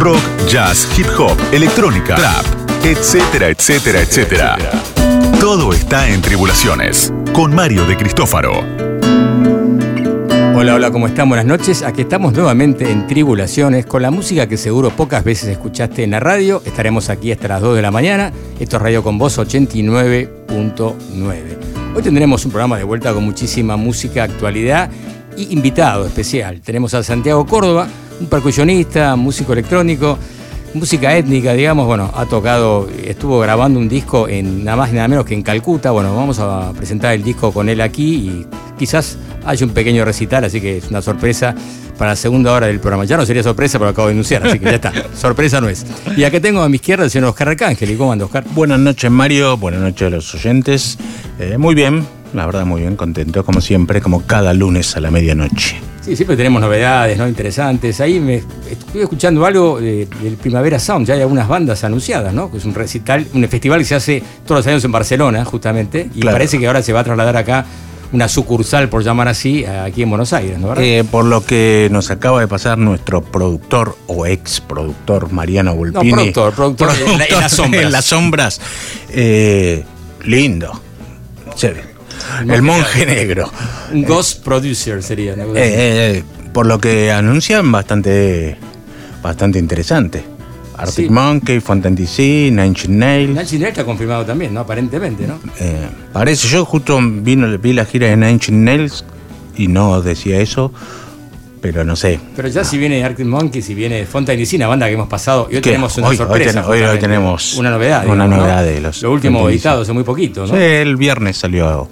rock, jazz, hip hop, electrónica, trap, etcétera, etcétera, etcétera. Todo está en Tribulaciones, con Mario de Cristófaro. Hola, hola, ¿cómo están? Buenas noches. Aquí estamos nuevamente en Tribulaciones con la música que seguro pocas veces escuchaste en la radio. Estaremos aquí hasta las 2 de la mañana. Esto es Radio con Voz 89.9. Hoy tendremos un programa de vuelta con muchísima música, actualidad y invitado especial. Tenemos a Santiago Córdoba, un percusionista, músico electrónico, música étnica, digamos, bueno, ha tocado, estuvo grabando un disco en nada más y nada menos que en Calcuta. Bueno, vamos a presentar el disco con él aquí y quizás haya un pequeño recital, así que es una sorpresa para la segunda hora del programa. Ya no sería sorpresa, pero acabo de anunciar, así que ya está. sorpresa no es. Y acá tengo a mi izquierda el señor Oscar Arcángel. ¿Y cómo anda, Oscar? Buenas noches, Mario. Buenas noches a los oyentes. Eh, muy bien, la verdad, muy bien, contento, como siempre, como cada lunes a la medianoche. Sí, siempre tenemos novedades, ¿no? Interesantes. Ahí me estuve escuchando algo del Primavera Sound, ya hay algunas bandas anunciadas, ¿no? Que es un recital, un festival que se hace todos los años en Barcelona, justamente, y parece que ahora se va a trasladar acá una sucursal, por llamar así, aquí en Buenos Aires, ¿no? Eh, por lo que nos acaba de pasar nuestro productor o ex productor Mariano Volpini. No, productor, productor, en, las sombras. En las sombras. Eh, lindo. El monje negro. Un ghost producer sería. ¿no? Eh, por lo que anuncian, bastante, bastante interesante. Arctic Monkey, Fontaine DC, Nine Inch Nails. Nine Inch Nails está confirmado también, ¿no? Aparentemente, ¿no? Eh, parece, yo justo vino, vi la gira de Nine Inch Nails y no decía eso, pero no sé. Pero ya si viene Arctic Monkey, si viene Fontaine DC, una banda que hemos pasado, y hoy tenemos una sorpresa. Hoy, tenemos una novedad. Una novedad de los. Lo último editado hace muy poquito, ¿no? Sí, el viernes salió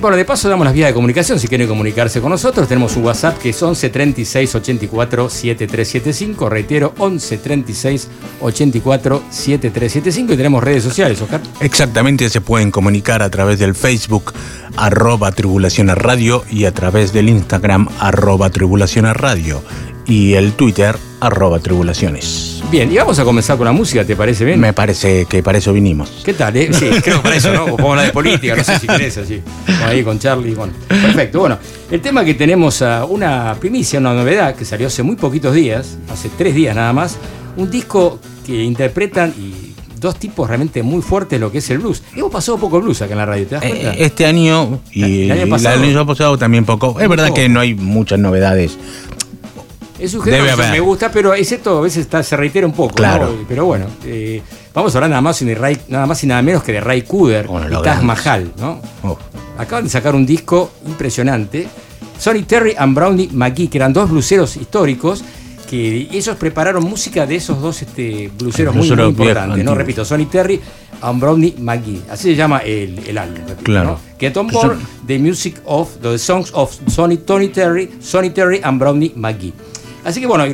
bueno, de paso damos las vías de comunicación. Si quieren comunicarse con nosotros, tenemos un WhatsApp que es 11 36 84 7375. Reitero, 11 36 84 7375. Y tenemos redes sociales, Oscar. Exactamente, se pueden comunicar a través del Facebook, arroba tribulación radio, y a través del Instagram, arroba tribulación radio, y el Twitter, arroba tribulaciones. Bien, y vamos a comenzar con la música, ¿te parece bien? Me parece que para eso vinimos. ¿Qué tal? Eh? Sí, creo que para eso, ¿no? O hablar de política, no sé si querés así. ahí con Charlie. Bueno, perfecto. Bueno, el tema que tenemos a una primicia, una novedad que salió hace muy poquitos días, hace tres días nada más, un disco que interpretan y dos tipos realmente muy fuertes lo que es el blues. Hemos pasado poco blues acá en la radio, ¿te das cuenta? Eh, este año y el año pasado, pasado también poco. Es verdad que no hay muchas novedades es un género que me gusta, pero excepto a veces está, se reitera un poco. Claro. Pero bueno, eh, vamos a hablar nada más, y nada más y nada menos que de Ray Cooder y Taj Mahal. ¿no? Oh. Acaban de sacar un disco impresionante. Sonny Terry and Brownie McGee, que eran dos bluseros históricos, que ellos prepararon música de esos dos este, bluseros muy, importantes. ¿no? Repito, Sonny Terry and Brownie McGee. Así se llama el, el álbum. claro. Que on board the music of the songs of Sonny, Tony Terry, Sonny Terry and Brownie McGee. Así que bueno,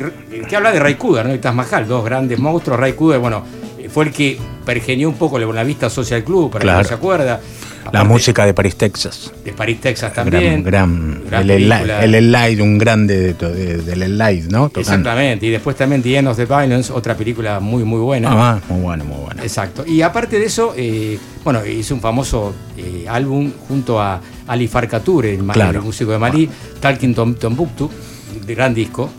¿qué habla de Ray Cooder ¿no? y Taj Mahal, dos grandes monstruos. Ray Cooder, bueno, fue el que pergenió un poco el Buenavista Social Club, para que no se acuerda. la música de París, Texas. De París, Texas también. Gran, el, el, un grande del Elide, ¿no? Exactamente. Y después también The End of the Violence, otra película muy, muy buena. Ah, muy buena, muy buena. Exacto. Y aparte de eso, eh, bueno, hizo un famoso eh, álbum junto a Ali Farkature, el, músico de Malí, Talking Tom, Tombuktu, de gran disco.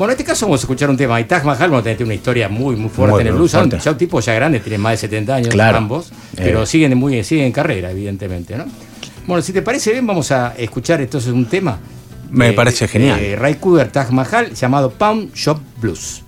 Bueno, en este caso vamos a escuchar un tema. Y Taj Mahal, bueno, tiene una historia muy, muy fuerte en el blues. Ya un tipo ya grande, tienen más de 70 años ambos, pero eh. siguen, muy, siguen en carrera, evidentemente, ¿no? Bueno, si te parece bien, vamos a escuchar entonces un tema. Me parece genial. Ray Cooder, Taj Mahal, llamado Pound Shop Blues.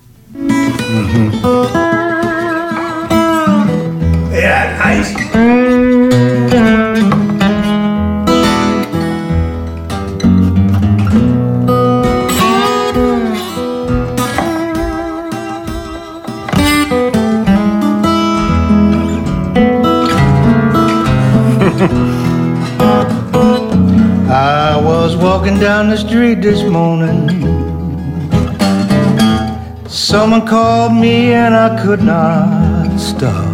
Walking down the street this morning. Someone called me and I could not stop.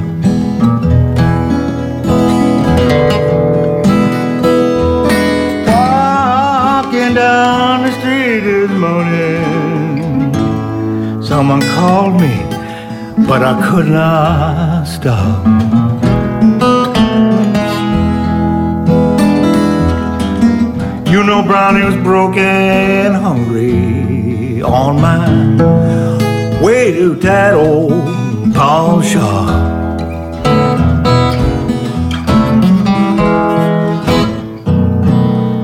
Walking down the street this morning. Someone called me, but I could not stop. Know Brownie was broken, hungry on my way to that old pawn shop.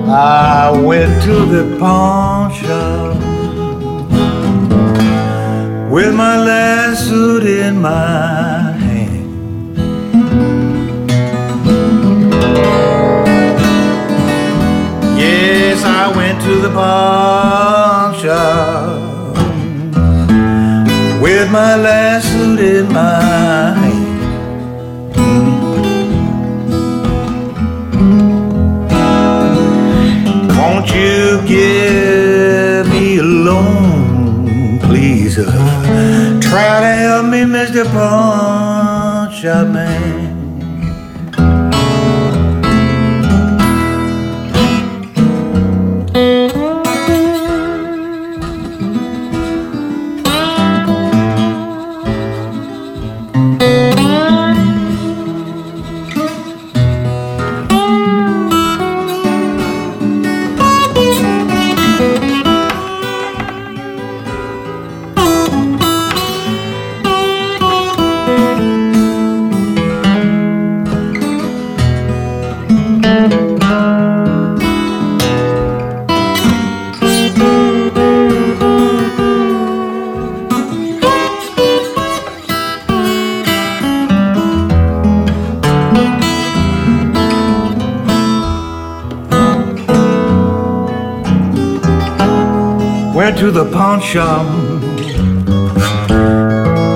I went to the pawn shop with my last suit in my went to the pawn shop with my last suit in my hand. Won't you give me a loan, please? Uh, try to help me, Mr. Pawn Shop Man. Shop.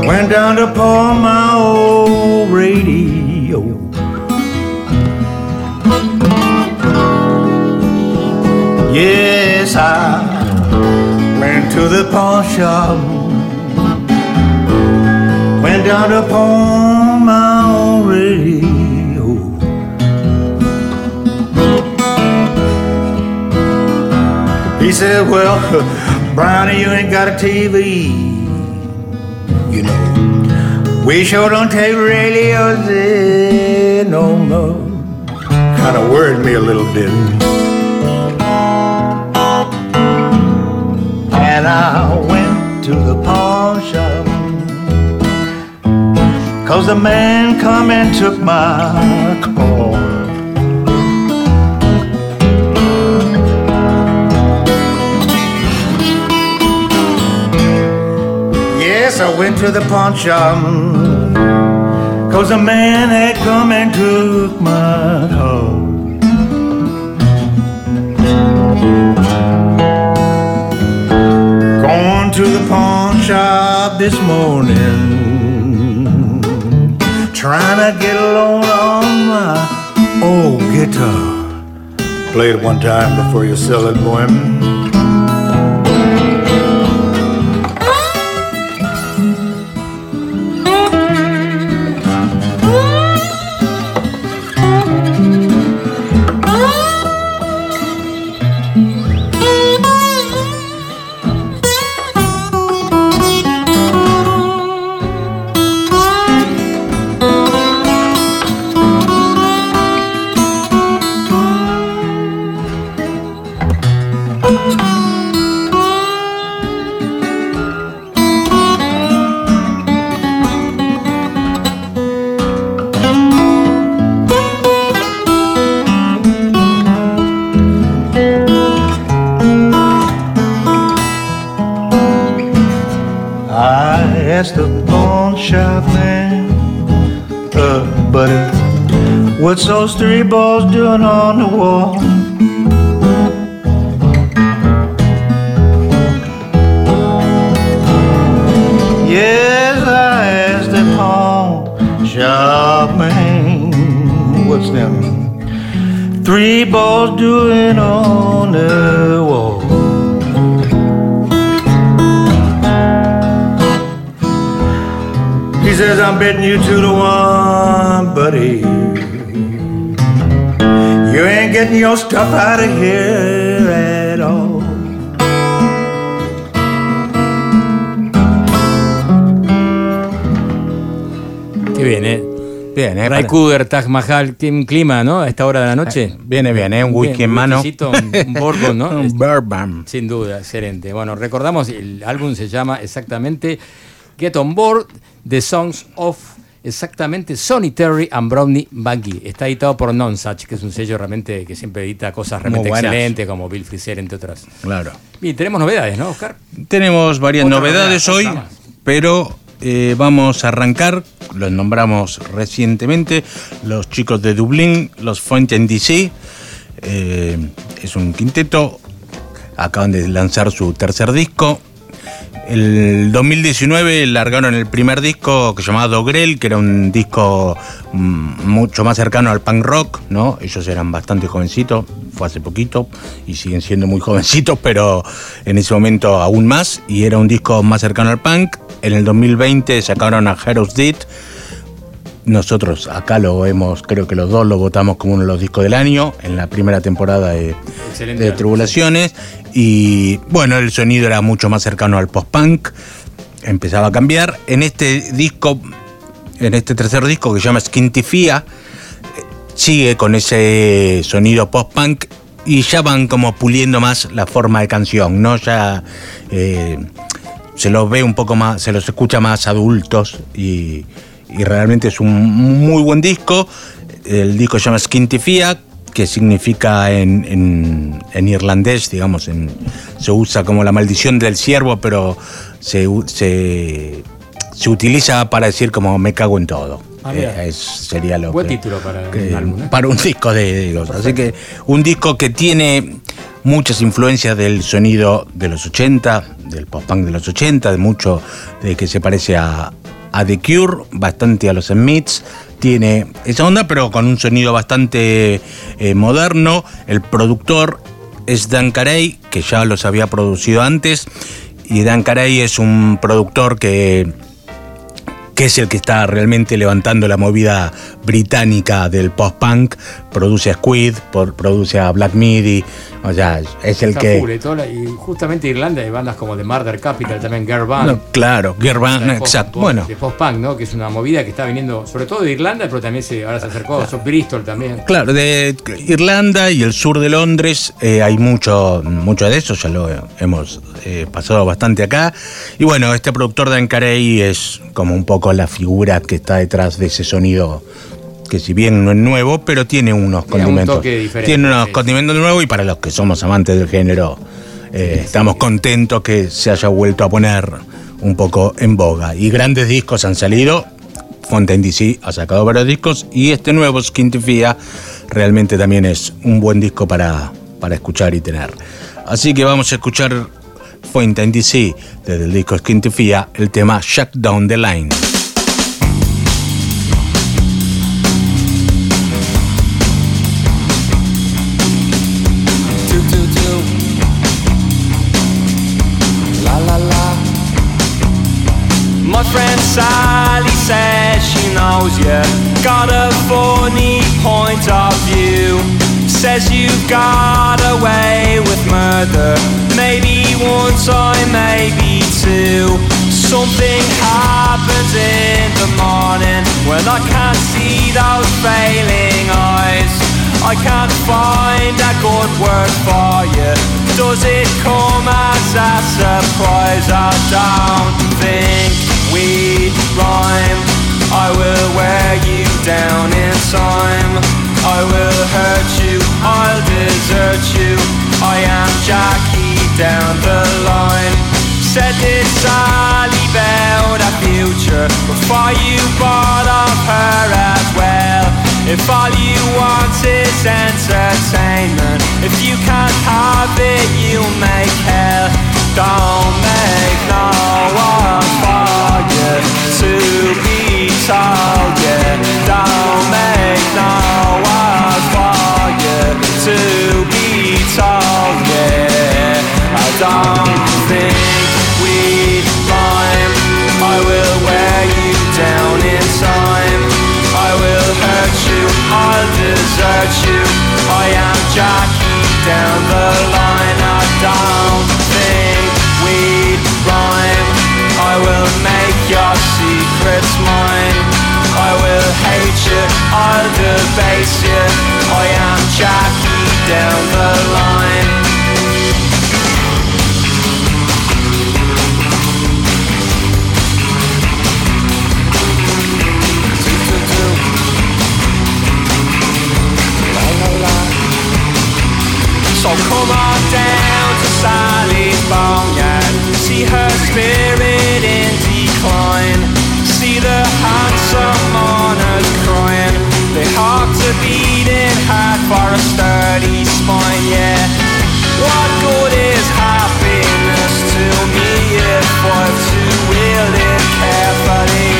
Went down to pawn my old radio. Yes, I went to the pawn shop. Went down to pawn my old radio. He said, Well, Brownie, you ain't got a TV. You know, we sure don't take radios in no more. Kind of worried me a little bit. And I went to the pawn shop. Cause the man come and took my car. I went to the pawn shop. Cause a man had come and took my car. Going to the pawn shop this morning. Trying to get a loan on my old guitar. Play it one time before you sell it, boy. Three balls doing on the wall? Ray Cooder, Taj Mahal, un clima, ¿no? A esta hora de la noche. Viene bien, ¿eh? Un whisky en mano. Un, un bourbon, ¿no? Un bourbon. Sin duda, excelente. Bueno, recordamos, el álbum se llama exactamente Get On Board, The Songs of exactamente Sonny Terry and Brownie Bungie. Está editado por Nonsuch, que es un sello realmente que siempre edita cosas realmente excelentes, como Bill Frisell, entre otras. Claro. Y tenemos novedades, ¿no, Oscar? Tenemos varias novedades hoy, pero eh, vamos a arrancar, los nombramos recientemente, los chicos de Dublín, los Fontaine DC. Eh, es un quinteto, acaban de lanzar su tercer disco, el 2019 largaron el primer disco que se llamaba Dogrel, que era un disco mm, mucho más cercano al punk rock, ¿no? Ellos eran bastante jovencitos, fue hace poquito y siguen siendo muy jovencitos, pero en ese momento aún más, y era un disco más cercano al punk. En el 2020 sacaron a Heroes Dead. Nosotros acá lo vemos, creo que los dos lo votamos como uno de los discos del año en la primera temporada de, de Tribulaciones. Y bueno, el sonido era mucho más cercano al post-punk, empezaba a cambiar. En este disco, en este tercer disco que se llama Skintifia, sigue con ese sonido post-punk y ya van como puliendo más la forma de canción, ¿no? Ya eh, se los ve un poco más, se los escucha más adultos y, y realmente es un muy buen disco. El disco se llama Skintifia, que significa en, irlandés, digamos, se usa como la maldición del siervo, pero se, se, utiliza para decir como me cago en todo. Ah, eh, sería lo Buen título para un álbum. ¿eh? Para un disco de, Así que un disco que tiene muchas influencias del sonido de los 80, del pop-punk de los 80, de mucho de que se parece a, a The Cure, bastante a los Smiths, tiene esa onda, pero con un sonido bastante eh, moderno. El productor es Dan Carey, que ya los había producido antes. Y Dan Carey es un productor que que es el que está realmente levantando la movida británica del post-punk, produce a Squid, produce a Black Midi, o sea, es el que... y justamente Irlanda hay bandas como The Murder Capital, también Girl Band. claro, Girl Band, exacto. bueno. De post-punk, ¿no? Que es una movida que está viniendo, sobre todo de Irlanda, pero también se, ahora se acercó a Bristol también. Claro, de Irlanda y el sur de Londres eh, hay mucho, mucho de eso, ya lo hemos eh, pasado bastante acá. Y bueno, este productor Dan Carey es como un poco la figura que está detrás de ese sonido que si bien no es nuevo, pero tiene unos condimentos. tiene unos condimentos nuevos y para los que somos amantes del género, eh, estamos contentos que se haya vuelto a poner un poco en boga. Y grandes discos han salido. Fontaine DC ha sacado varios discos y este nuevo Skintifia realmente también es un buen disco para, para escuchar y tener. Así que vamos a escuchar Fontaine DC desde el disco Skintifia el tema Shut Down the Line. Knows you got a funny point of view. Says you got away with murder, maybe one time, maybe two. Something happens in the morning when I can't see those failing eyes. I can't find a good word for you. Does it come as a surprise? I don't think we rhyme. I will wear you down in time. I will hurt you, I'll desert you. I am Jackie down the line. Said this Sally about a future before you bought off her as well. If all you want is entertainment, if you can't have it, you'll make hell. Don't make no one for you be yeah. Don't make no one for you to be told, yeah. I don't think we rhyme. I will wear you down in time. I will hurt you, I'll desert you. I am Jackie down the line. I don't think we will make your secret's mine. I will hate you, I'll debase you. I am Jackie down the line. So come on down to Sally's barnyard, see her spirit the handsome mourners crying. They hearts are beating hard for a sturdy spine, yeah. What good is happiness to me if I've to wield it carefully?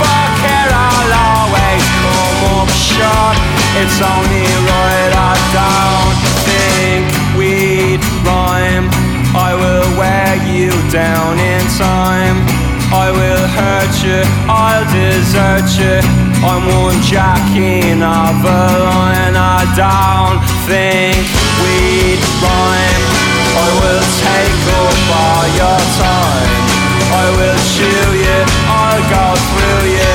For care I'll always come up short. It's only right I don't think we'd rhyme. I will wear you down in time. I will hurt you, I'll desert you. I'm one jacking of a line. I don't think we'd rhyme. I will take up all your time. I will chew you, I'll go through you.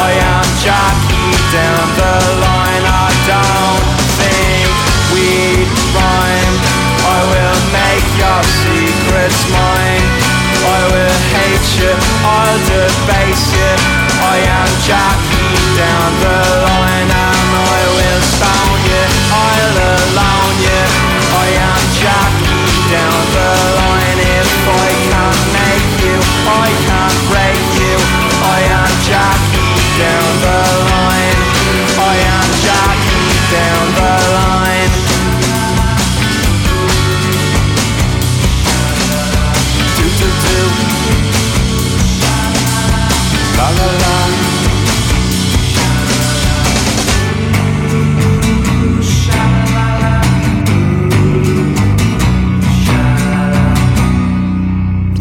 I am Jackie down the line. I don't think we'd rhyme. I will make your secrets mine. I will hate you, I'll debase you. I am Jackie down the line and I will stone you, I'll alone you. I am Jackie down the line. If I can't make you, I can't break you. I am Jackie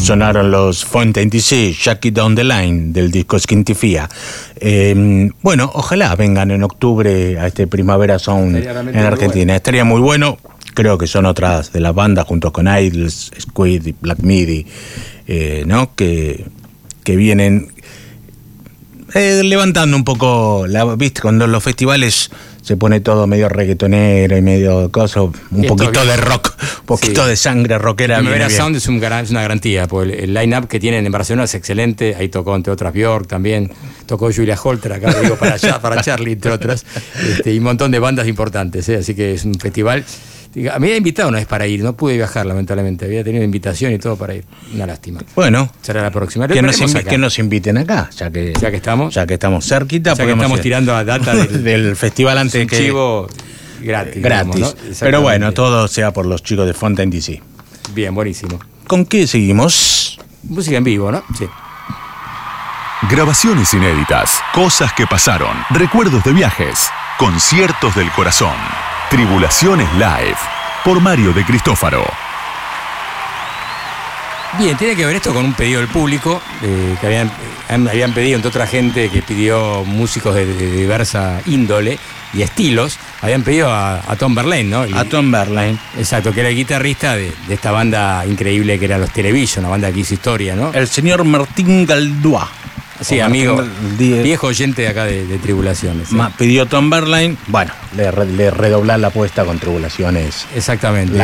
Sonaron los Fontaine DC, Jackie Down the Line del disco Skintifia. Eh, bueno, ojalá vengan en octubre a este Primavera Sound en Argentina. Estaría muy bueno. Creo que son otras de las bandas junto con Idols, Squid y Black Midi, eh, ¿no? Que, que vienen eh, levantando un poco, la, viste, cuando los festivales se pone todo medio reggaetonero y medio cosa, un esto poquito de rock, un poquito Sí. de sangre rockera. Primavera. Sound es, un gran- es una garantía, porque el, el line-up que tienen en Barcelona es excelente. Ahí tocó, entre otras, Björk también. Tocó Julia Holter, acá digo para, allá, para Charlie, entre otras. Este, y un montón de bandas importantes. ¿eh? Así que es un festival. Me había invitado una vez para ir, no pude viajar, lamentablemente. Había tenido invitación y todo para ir. Una lástima. Bueno, Será la próxima. Que nos, acá. que nos inviten acá, ya que, Ya que estamos. ya que estamos cerquita. Ya que estamos ir. tirando a data del, del festival es antes que chivo gratis. gratis. digamos, ¿no? Pero bueno, todo sea por los chicos de Fontaine DC. Bien, buenísimo. ¿Con qué seguimos? Música en vivo, ¿no? Sí. Grabaciones inéditas, cosas que pasaron, recuerdos de viajes, conciertos del corazón, tribulaciones live, por Mario de Cristófaro. Bien, tiene que ver esto con un pedido del público, eh, que habían, eh, habían pedido, entre otra gente que pidió músicos de, de diversa índole y estilos, habían pedido a, a Tom Verlaine, ¿no? El- A Tom Berline. Exacto, que era el guitarrista de, de esta banda increíble que era los Television, una banda que hizo historia, ¿no? El señor Martín Galdois. Sí, amigo, viejo oyente de acá de, de Tribulaciones. pidió Tom Berline. Bueno, le, le redoblar la apuesta con tribulaciones. Exactamente.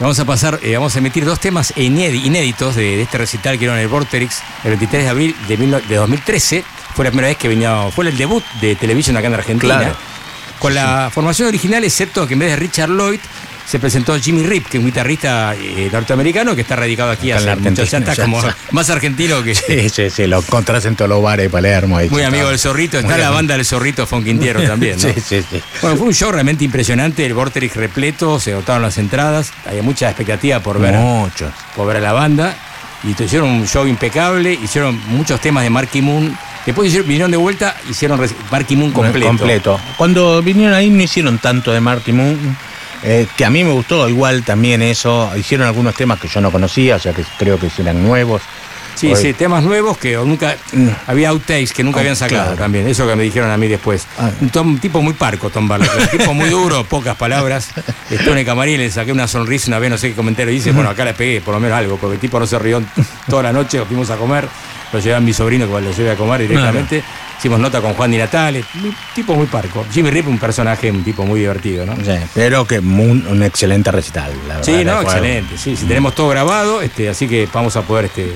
Vamos a pasar, eh, vamos a emitir dos temas inédi- inéditos de, de este recital que dieron en el Vorterix el 23 de abril de, mil no- de 2013. Fue la primera vez que venía, fue el debut de televisión acá en Argentina. Claro. Con la formación original, excepto que en vez de Richard Lloyd se presentó Jimmy Rip, que es un guitarrista eh, norteamericano que está radicado aquí hace Argentina, años, está ya como más argentino que, Sí, sí, sí, lo encontrás en todos los bares de Palermo. ahí muy amigo del Zorrito. Está Muy la amigo. banda del Zorrito Fonquintiero también, ¿no? Sí, sí, sí. Bueno, fue un show realmente impresionante, el Vorterix repleto, se agotaron las entradas, había mucha expectativa por ver, Muchos. por ver a la banda, y te- hicieron un show impecable, hicieron muchos temas de Marky Moon, después hicieron- vinieron de vuelta, hicieron Marky Moon completo. Completo. Cuando vinieron ahí no hicieron tanto de Marky Moon, eh, que a mí me gustó igual también eso. Hicieron algunos temas que yo no conocía, o sea que creo que eran nuevos. Sí, sí, temas nuevos que nunca, Mm. había outtakes que nunca Oh, habían sacado claro. también, eso que me dijeron a mí después. Ah. Un, tom- tipo muy parco, Tom Barlow, un tipo muy duro, pocas palabras. Estuve en el camarín, le saqué una sonrisa una vez, no sé qué comentario dice, bueno, acá le pegué por lo menos algo, porque el tipo no se rió toda la noche, fuimos a comer, lo llevé a mi sobrino que lo llevé a comer directamente, hicimos nota con Juan Di Natale, un tipo muy parco. Jimmy Rip, un personaje, un tipo muy divertido, ¿no? sí, pero que un, un excelente recital, la verdad. Sí, no, excelente. Sí, sí, tenemos todo grabado, este, así que vamos a poder este,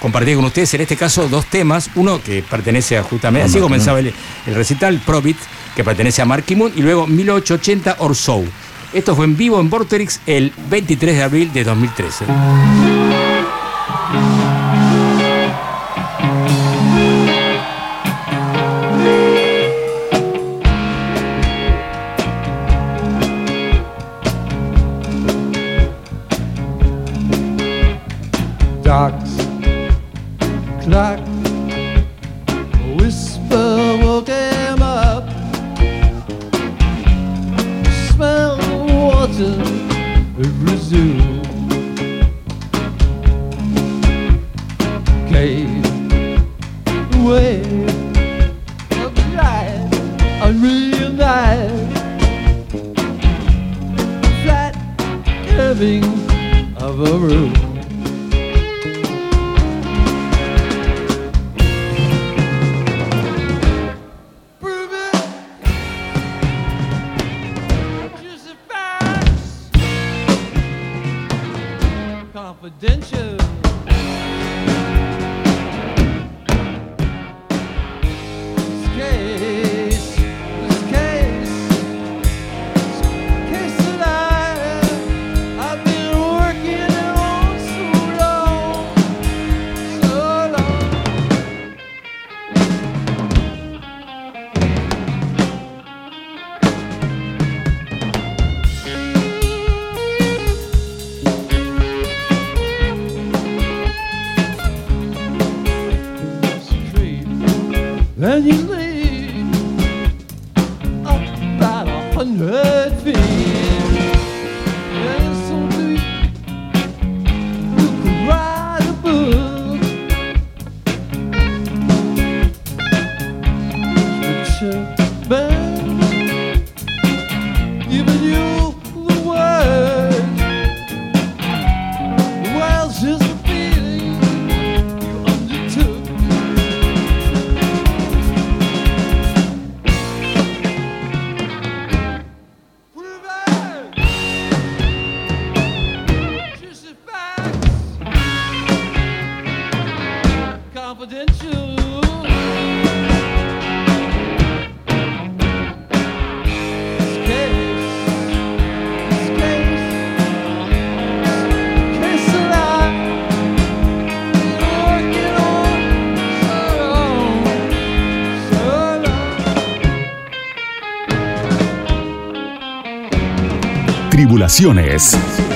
compartir con ustedes en este caso dos temas. Uno que pertenece a justamente, así comenzaba el, el recital, Probit, que pertenece a Marky Moon, y luego 1880 Or So. Esto fue en vivo en Vorterix el 23 de abril de 2013. Long.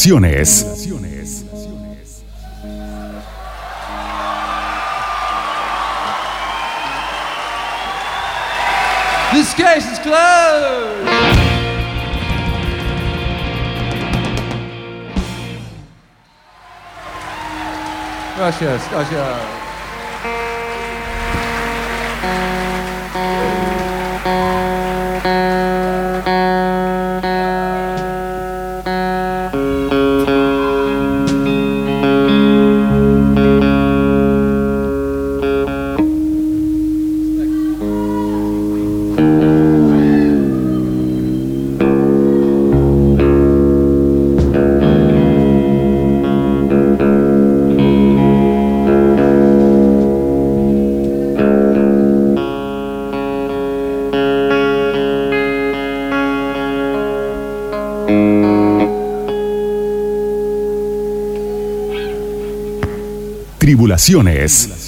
Relaciones. This case is closed. Gracias, gracias. Tribulaciones.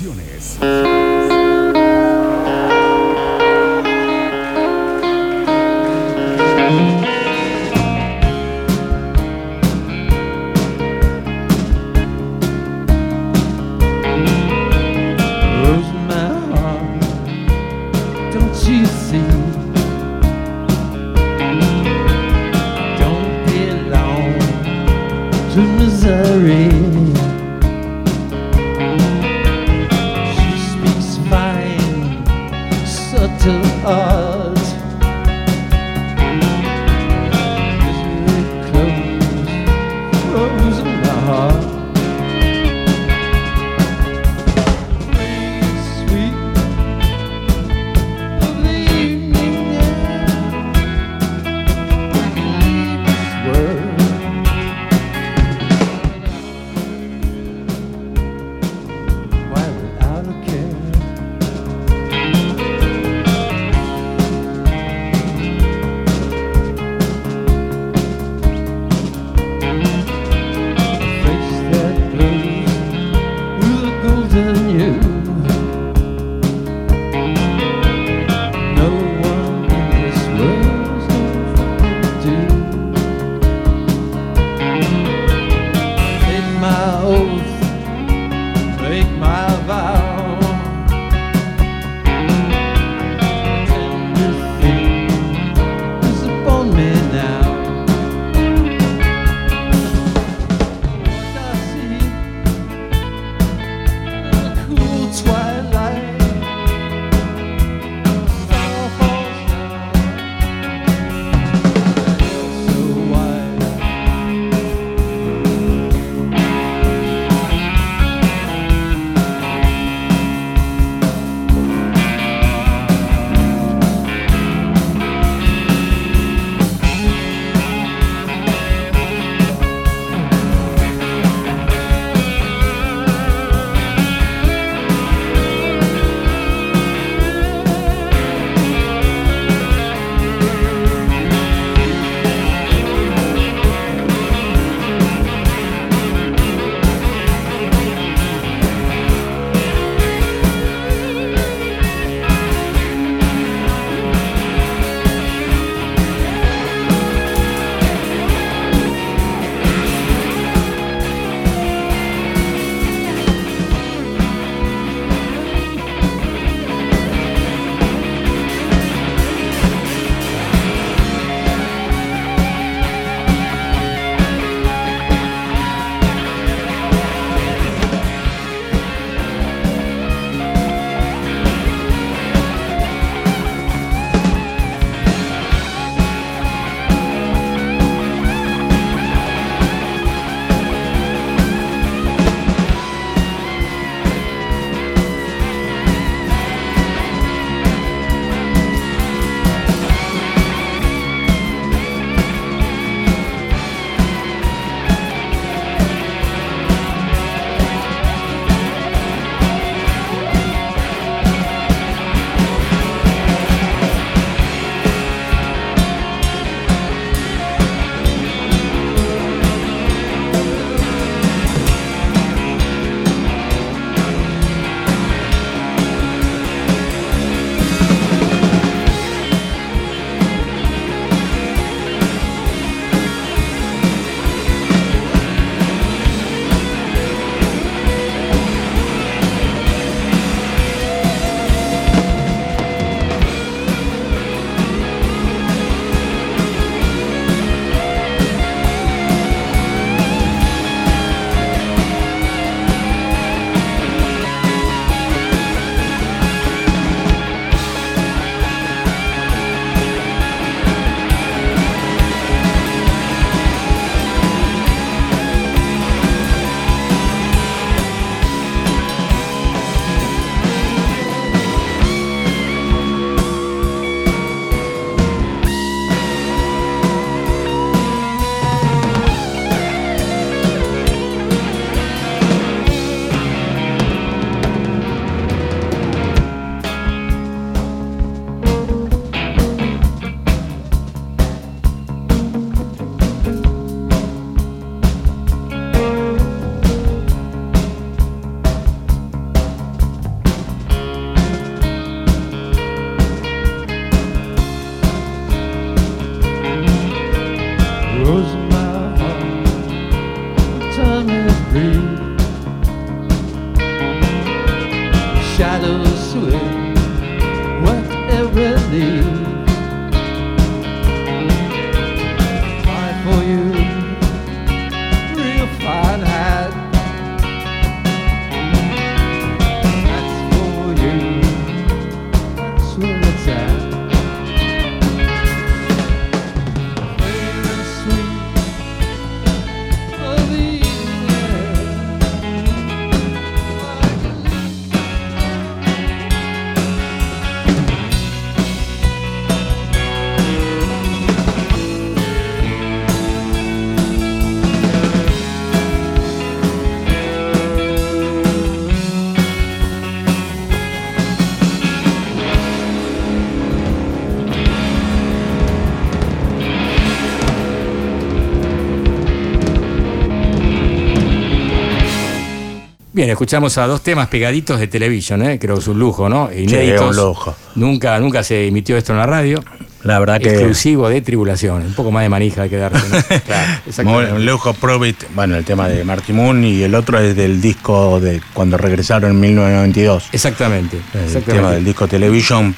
Bien, escuchamos a dos temas pegaditos de televisión, ¿eh? creo que es un lujo, ¿no? Inéditos. un lujo. Nunca, nunca se emitió esto en la radio. La verdad que. Exclusivo de tribulación. Un poco más de manija hay que darse. ¿no? Claro, exactamente. un lujo Probit, bueno, el tema de Marty Moon y el otro es del disco de cuando regresaron en 1992. Exactamente. El exactamente. tema del disco Television,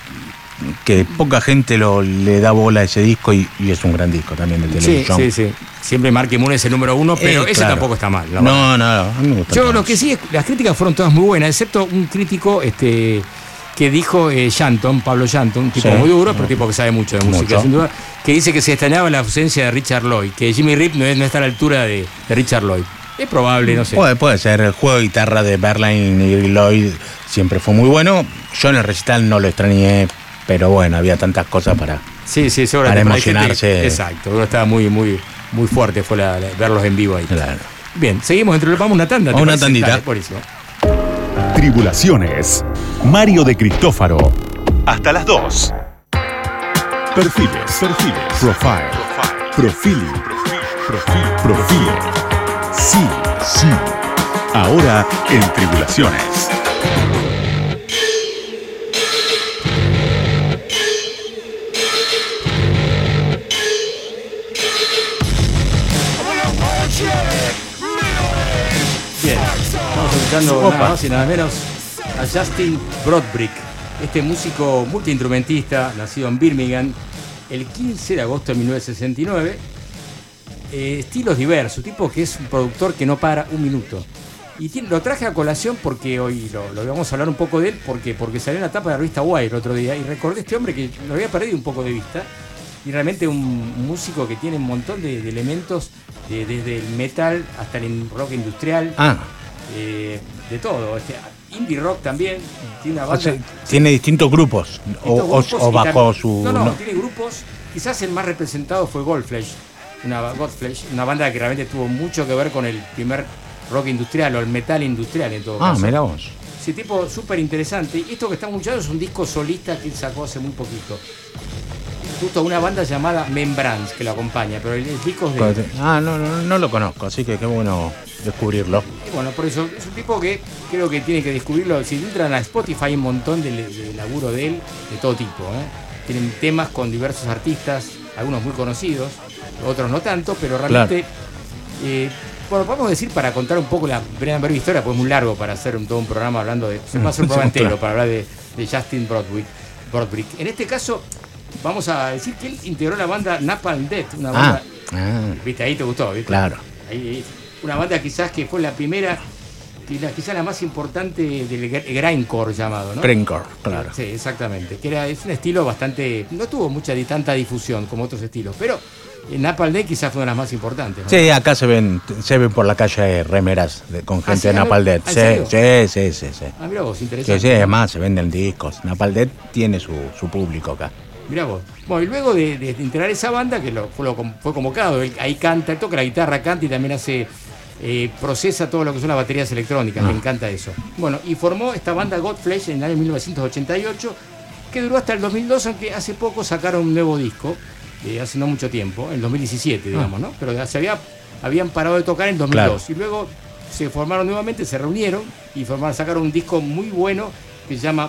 que poca gente lo, le da bola a ese disco y, y es un gran disco también de Sí, Television. sí, sí. Siempre Marky Moon es el número uno, pero Eh, ese claro. tampoco está mal. No, no, no, a mí me gusta Yo lo que sí, es- las críticas fueron todas muy buenas, excepto un crítico este, que dijo eh, Shanton, Pablo Shanton, un tipo Sí. muy duro, pero tipo que sabe mucho de música, sin duda, que dice que se extrañaba la ausencia de Richard Lloyd, que Jimmy Rip no, es- no está a la altura de, de Richard Lloyd. Es probable, no sé. Puede, puede ser, el juego de guitarra de Berlin y Lloyd siempre fue muy bueno. Yo en el recital no lo extrañé, pero bueno, había tantas cosas para. sí, sí, para emocionarse. exacto, uno estaba muy, muy, muy fuerte, fue la- la- verlos en vivo ahí. Claro. Bien, seguimos entre vamos a una tanda. ¿te A una tandita. Dale, buenísimo. Tribulaciones. Mario de Cristófaro. Hasta las 2. Perfiles, perfiles, profile, profiling, profil, profil. Sí, sí. Ahora en Tribulaciones. Escuchando nada más y nada menos a Justin Broadbrick, este músico multiinstrumentista nacido en Birmingham el 15 de agosto de 1969. Eh, estilos diversos, tipo que es un productor que no para un minuto. Y tiene- lo traje a colación porque hoy lo, lo vamos a hablar un poco de él, porque, porque salió en la tapa de la revista Wire el otro día y recordé a este hombre que lo había perdido un poco de vista. Y realmente un músico que tiene un montón de, de elementos, de- desde el metal hasta el rock industrial, Ah, eh, de todo. Indie rock también, tiene una o banda. sea, tiene distintos grupos. O, grupos o bajo su. No, no, no. tiene grupos. Quizás el más representado fue Goldflesh, una, Godflesh, una banda que realmente tuvo mucho que ver con el primer rock industrial o el metal industrial en todo Ah, caso. mira vos. Ese tipo súper interesante. Y esto que estamos escuchando es un disco solista que él sacó hace muy poquito. Justo una banda llamada Membrans que lo acompaña, pero el, disco es de, Ah, no, no, no lo conozco, así que qué bueno descubrirlo. Y bueno, por eso es un tipo que creo que tiene que descubrirlo. Si entran a Spotify hay un montón de, de laburo de él, de todo tipo. ¿eh? Tienen temas con diversos artistas, algunos muy conocidos, otros no tanto, pero realmente... eh, bueno, podemos decir para contar un poco la breve historia, pues es muy largo para hacer un, todo un programa hablando de... Se pasa un programa Claro. entero para hablar de, de Justin Broadwick, Broadbrick. En este caso, vamos a decir que él integró la banda Napalm Death, una Ah, banda... ah, Viste, ahí te gustó, ¿viste? claro. Ahí, una banda quizás que fue la primera, quizás la más importante del gr- grindcore llamado, ¿no? Grindcore, claro. Sí, exactamente. Que era, es un estilo bastante. No tuvo mucha tanta difusión como otros estilos, pero en Napalm Death quizás fue una de las más importantes. ¿no? Sí, acá se ven, se ven por la calle remeras de- con gente sí? de Napaldet. ¿Ah, en Sí, sí, sí, sí, sí. Ah, mira vos, Sí, interesante. sí, además se venden discos. Napaldet tiene su, su público acá. Mirá vos. Bueno, y luego de, de integrar esa banda, que lo, fue, lo com- fue convocado, él ahí canta, él toca la guitarra, canta y también hace. eh, procesa todo lo que son las baterías electrónicas, Ah. me encanta eso. Bueno, y formó esta banda Godflesh en el año 1988, que duró hasta el 2002, aunque hace poco sacaron un nuevo disco, eh, hace no mucho tiempo, en 2017, digamos, ¿no? Pero ya se había, habían parado de tocar en 2002. Y luego se formaron nuevamente, se reunieron y formaron, sacaron un disco muy bueno que se llama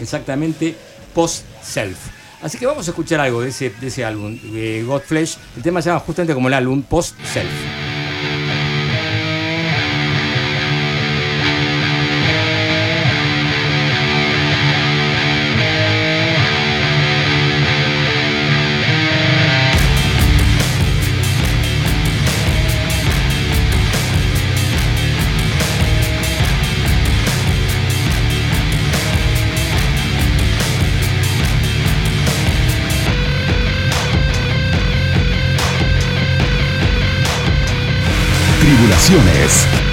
exactamente Post Self. Así que vamos a escuchar algo de ese, de ese álbum, de Godflesh. El tema se llama justamente como el álbum Post Self. Tribulaciones.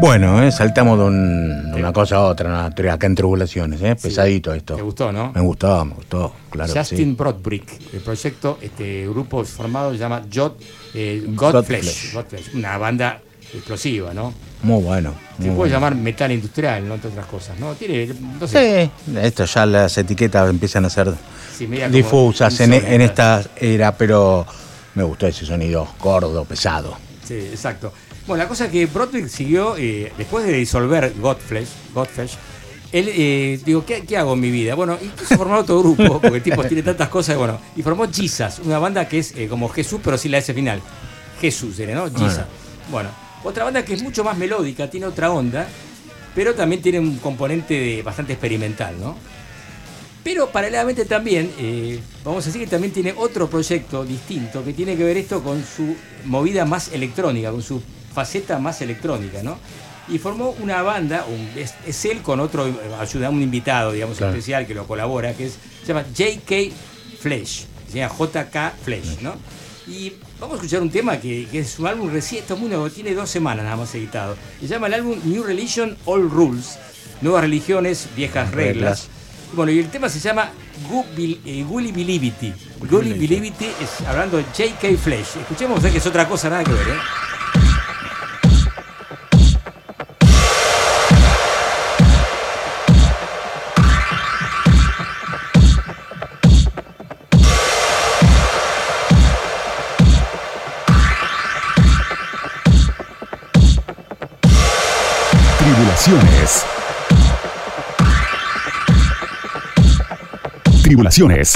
Bueno, eh, saltamos de, un- de una cosa a otra. Tri- acá en Tribulaciones, ¿eh? pesadito esto. ¿Te gustó, no? Me gustó, me gustó, claro. Justin sí. Broadbrick, el proyecto, este grupo formado se llama Jot, eh, Godflesh. Una banda explosiva, ¿no? Muy bueno. Se puede bueno. llamar metal industrial, ¿no? Entre otras cosas, ¿no? Tiene, no sé, Sí, esto ya las etiquetas empiezan a ser sí, difusas en, en esta era, pero me gustó ese sonido gordo, pesado. Sí, exacto. Bueno, la cosa es que Broadbrick siguió, eh, después de disolver Godflesh, Godflesh él, eh, digo, ¿qué, qué hago en mi vida? Bueno, y quiso formar otro grupo, porque el tipo tiene tantas cosas, bueno, y formó Jesus, una banda que es eh, como Jesús, pero sin la S final. Jesús era, ¿no? Jesus. Bueno, otra banda que es mucho más melódica, tiene otra onda, pero también tiene un componente de, bastante experimental, ¿no? Pero paralelamente también, eh, vamos a decir que también tiene otro proyecto distinto que tiene que ver esto con su movida más electrónica, con su faceta más electrónica, ¿no? Y formó una banda, un- es, es él con otro ayuda, un invitado, digamos, Claro. especial que lo colabora, que es, se llama J.K. Flesh, se llama J.K. Flesh, ¿no? Y vamos a escuchar un tema que, que es un álbum recién, esto es muy nuevo, tiene dos semanas nada más editado. Se llama el álbum New Religion, All Rules, Nuevas Religiones, Viejas Reglas. Reglas. Y Bueno, y el tema se llama. Eh, Gullibility. Gullibility es hablando de J.K. Flesh. Escuchemos, sé que es otra cosa, nada que ver, ¿eh? Tribulaciones.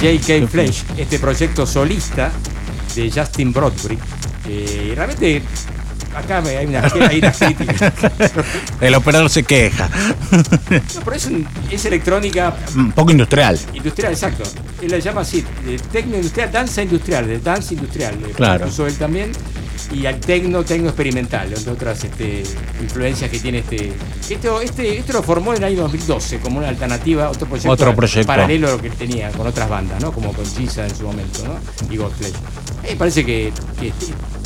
J.K. Flesh, este proyecto solista de Justin Broadbury. Eh, realmente acá hay una, hay una crítica. El operador se queja. No, pero es, un- es electrónica Un poco industrial. industrial, exacto. Él la llama así, de tecno industrial, danza industrial, de dance industrial. eh, Claro. Puso él también. Y al tecno, tecno experimental, entre otras este, influencias que tiene este. Esto, este. esto lo formó en el año 2012 como una alternativa, otro proyecto, Otro proyecto. paralelo a lo que tenía con otras bandas, ¿no? Como con Giza en su momento, ¿no? Y mí me parece que, que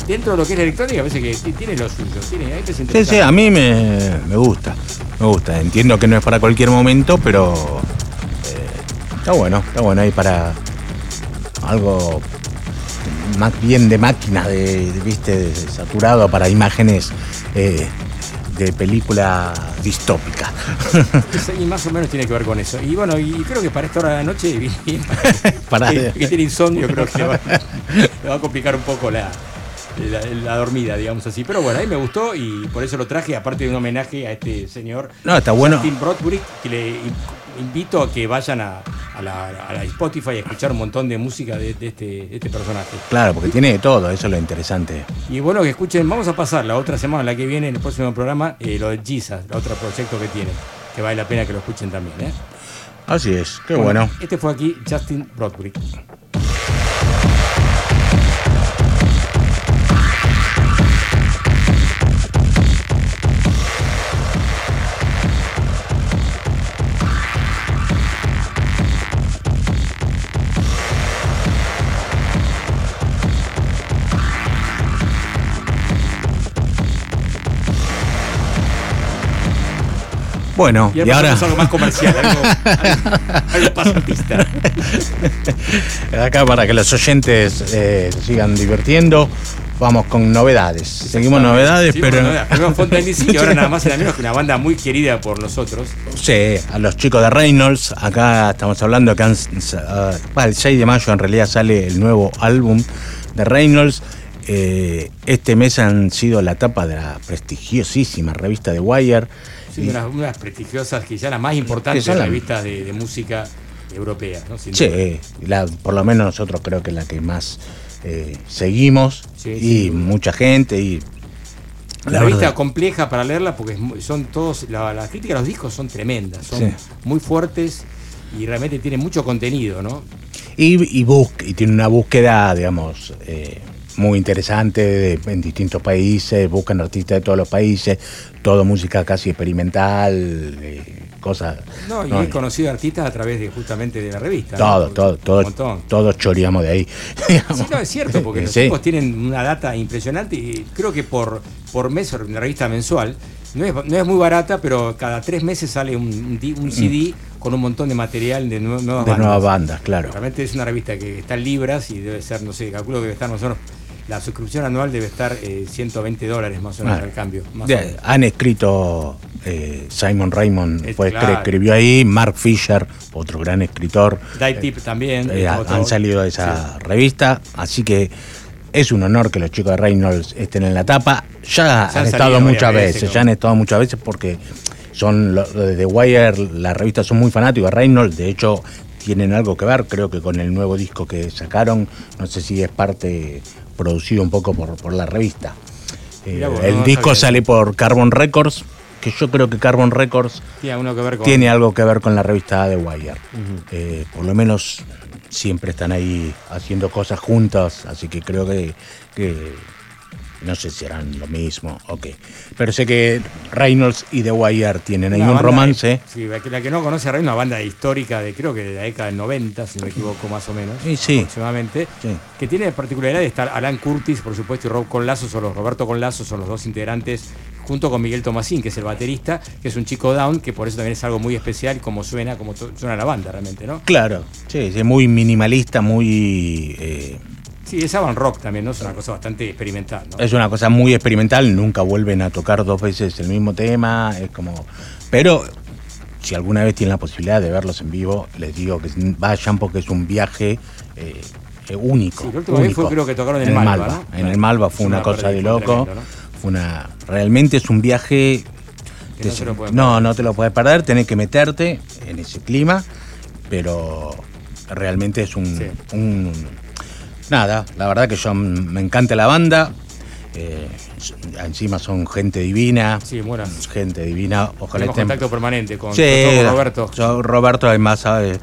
dentro de lo que es la electrónica, parece que tiene lo suyo. Tiene, Sí, sí, a mí me, me gusta. Me gusta. Entiendo que no es para cualquier momento, pero eh, está bueno. Está bueno ahí para algo más bien de máquina, de, de, viste, de saturado para imágenes eh, de película distópica. Sí, más o menos tiene que ver con eso. Y bueno, y creo que para esta hora de la noche, Para- que, que tiene insomnio, creo que le va, le va a complicar un poco la, la, la dormida, digamos así. Pero bueno, a mí me gustó y por eso lo traje, aparte de un homenaje a este señor No, está bueno. Tim Broadbury, que le in- invito a que vayan a, a la, a la Spotify a escuchar un montón de música de, de este, de este personaje. Claro, porque tiene de todo, eso es lo interesante. Y bueno, que escuchen, vamos a pasar la otra semana, la que viene, en el próximo programa, eh, lo de Jesus, el otro proyecto que tiene, que vale la pena que lo escuchen también. ¿eh? Así es, qué bueno. Este fue aquí Justin Broadbury. Bueno, y, ahora a algo más comercial, algo, algo, acá para que los oyentes eh, se sigan divirtiendo, vamos con novedades. Seguimos novedades, Sí, pero novedades. Primero Fontaine DC, y ahora nada más y nada menos que una banda muy querida por nosotros. Sí, a los chicos de Reynolds, acá estamos hablando que han, bah, el 6 de mayo en realidad sale el nuevo álbum de Reynolds. Eh, este mes han sido la tapa de la prestigiosísima revista de Wire. Sí, unas, unas prestigiosas, quizá las más importantes las- revistas de, de música europea. ¿no? Sin. Sí, la- por lo menos nosotros creo que es la que más eh, seguimos Sí, y mucha gente y Una la revista compleja para leerla porque son todos, la- las críticas a los discos son tremendas, son Sí. muy fuertes y realmente tienen mucho contenido, ¿no? Y, y, bus- y tiene una búsqueda, digamos, eh, muy interesante de- en distintos países, buscan artistas de todos los países, todo música casi experimental, eh, cosas... No, y no, he conocido artistas a través de justamente de la revista. todo, ¿no? todo, todo, todos choreamos de ahí. digamos. Sí, no, es cierto, porque los Sí. tipos tienen una data impresionante y creo que por, por mes, una revista mensual, no es, no es muy barata, pero cada tres meses sale un, un CD con un montón de material de, nue- nuevas Mm. de bandas. nuevas bandas, claro. Realmente es una revista que está en libras y debe ser, no sé, calculo que debe estar menos, la suscripción anual debe estar eh, 120 dólares más o menos al cambio. más o de- menos. han escrito eh, Simon Raymond, Es fue, claro. escribió ahí, Mark Fisher, otro gran escritor. Die Tip también. Eh, otro- han salido de esa revista, así que es un honor que los chicos de Reynolds estén en la tapa. Ya, han han, estado muchas veces, ya han estado muchas veces porque son los de The Wire, la revista son muy fanáticos de Reynolds, de hecho tienen algo que ver, creo que con el nuevo disco que sacaron, no sé si es parte producido un poco por, por la revista. Eh, vos, el no disco sale por Carbon Records, que yo creo que Carbon Records Tiene alguno que ver con. tiene algo que ver con la revista The Wire. Eh, por lo menos siempre están ahí haciendo cosas juntas, así que creo que, que no sé si harán lo mismo o qué. Pero sé que Reynolds y The Wire tienen ahí Una un romance. de- sí, la que, no conoce a Rey, una banda histórica de creo que de la década del 90, si no me equivoco, más o menos. Sí, sí. Aproximadamente. Sí. Que tiene la particularidad de estar Alan Curtis, por supuesto, y Rob Conlazo, son los, Roberto Conlazo son los dos integrantes, junto con Miguel Tomasín, que es el baterista, que es un chico down, que por eso también es algo muy especial, como suena, como suena la banda realmente, ¿no? Claro, sí, sí, muy minimalista, muy... eh, Sí, es avant rock también, ¿no? Es una cosa bastante experimental, ¿no? Es una cosa muy experimental, nunca vuelven a tocar dos veces el mismo tema, es como... Pero si alguna vez tienen la posibilidad de verlos en vivo, les digo que vayan porque es un viaje eh, único. Sí, la última vez único. fue, creo que tocaron en el Malva, ¿no? En el Malva fue una una cosa de loco. tremendo, ¿no? Fue una... Realmente es un viaje... Que no se lo no, no te lo puedes perder, tenés que meterte en ese clima, pero realmente es un, Sí. un- Nada, la verdad que yo me encanta la banda. eh, encima son gente divina. Sí. Gente divina. Ojalá Tenemos estén. contacto permanente con, Sí, Roberto. yo- Roberto, además, sabe.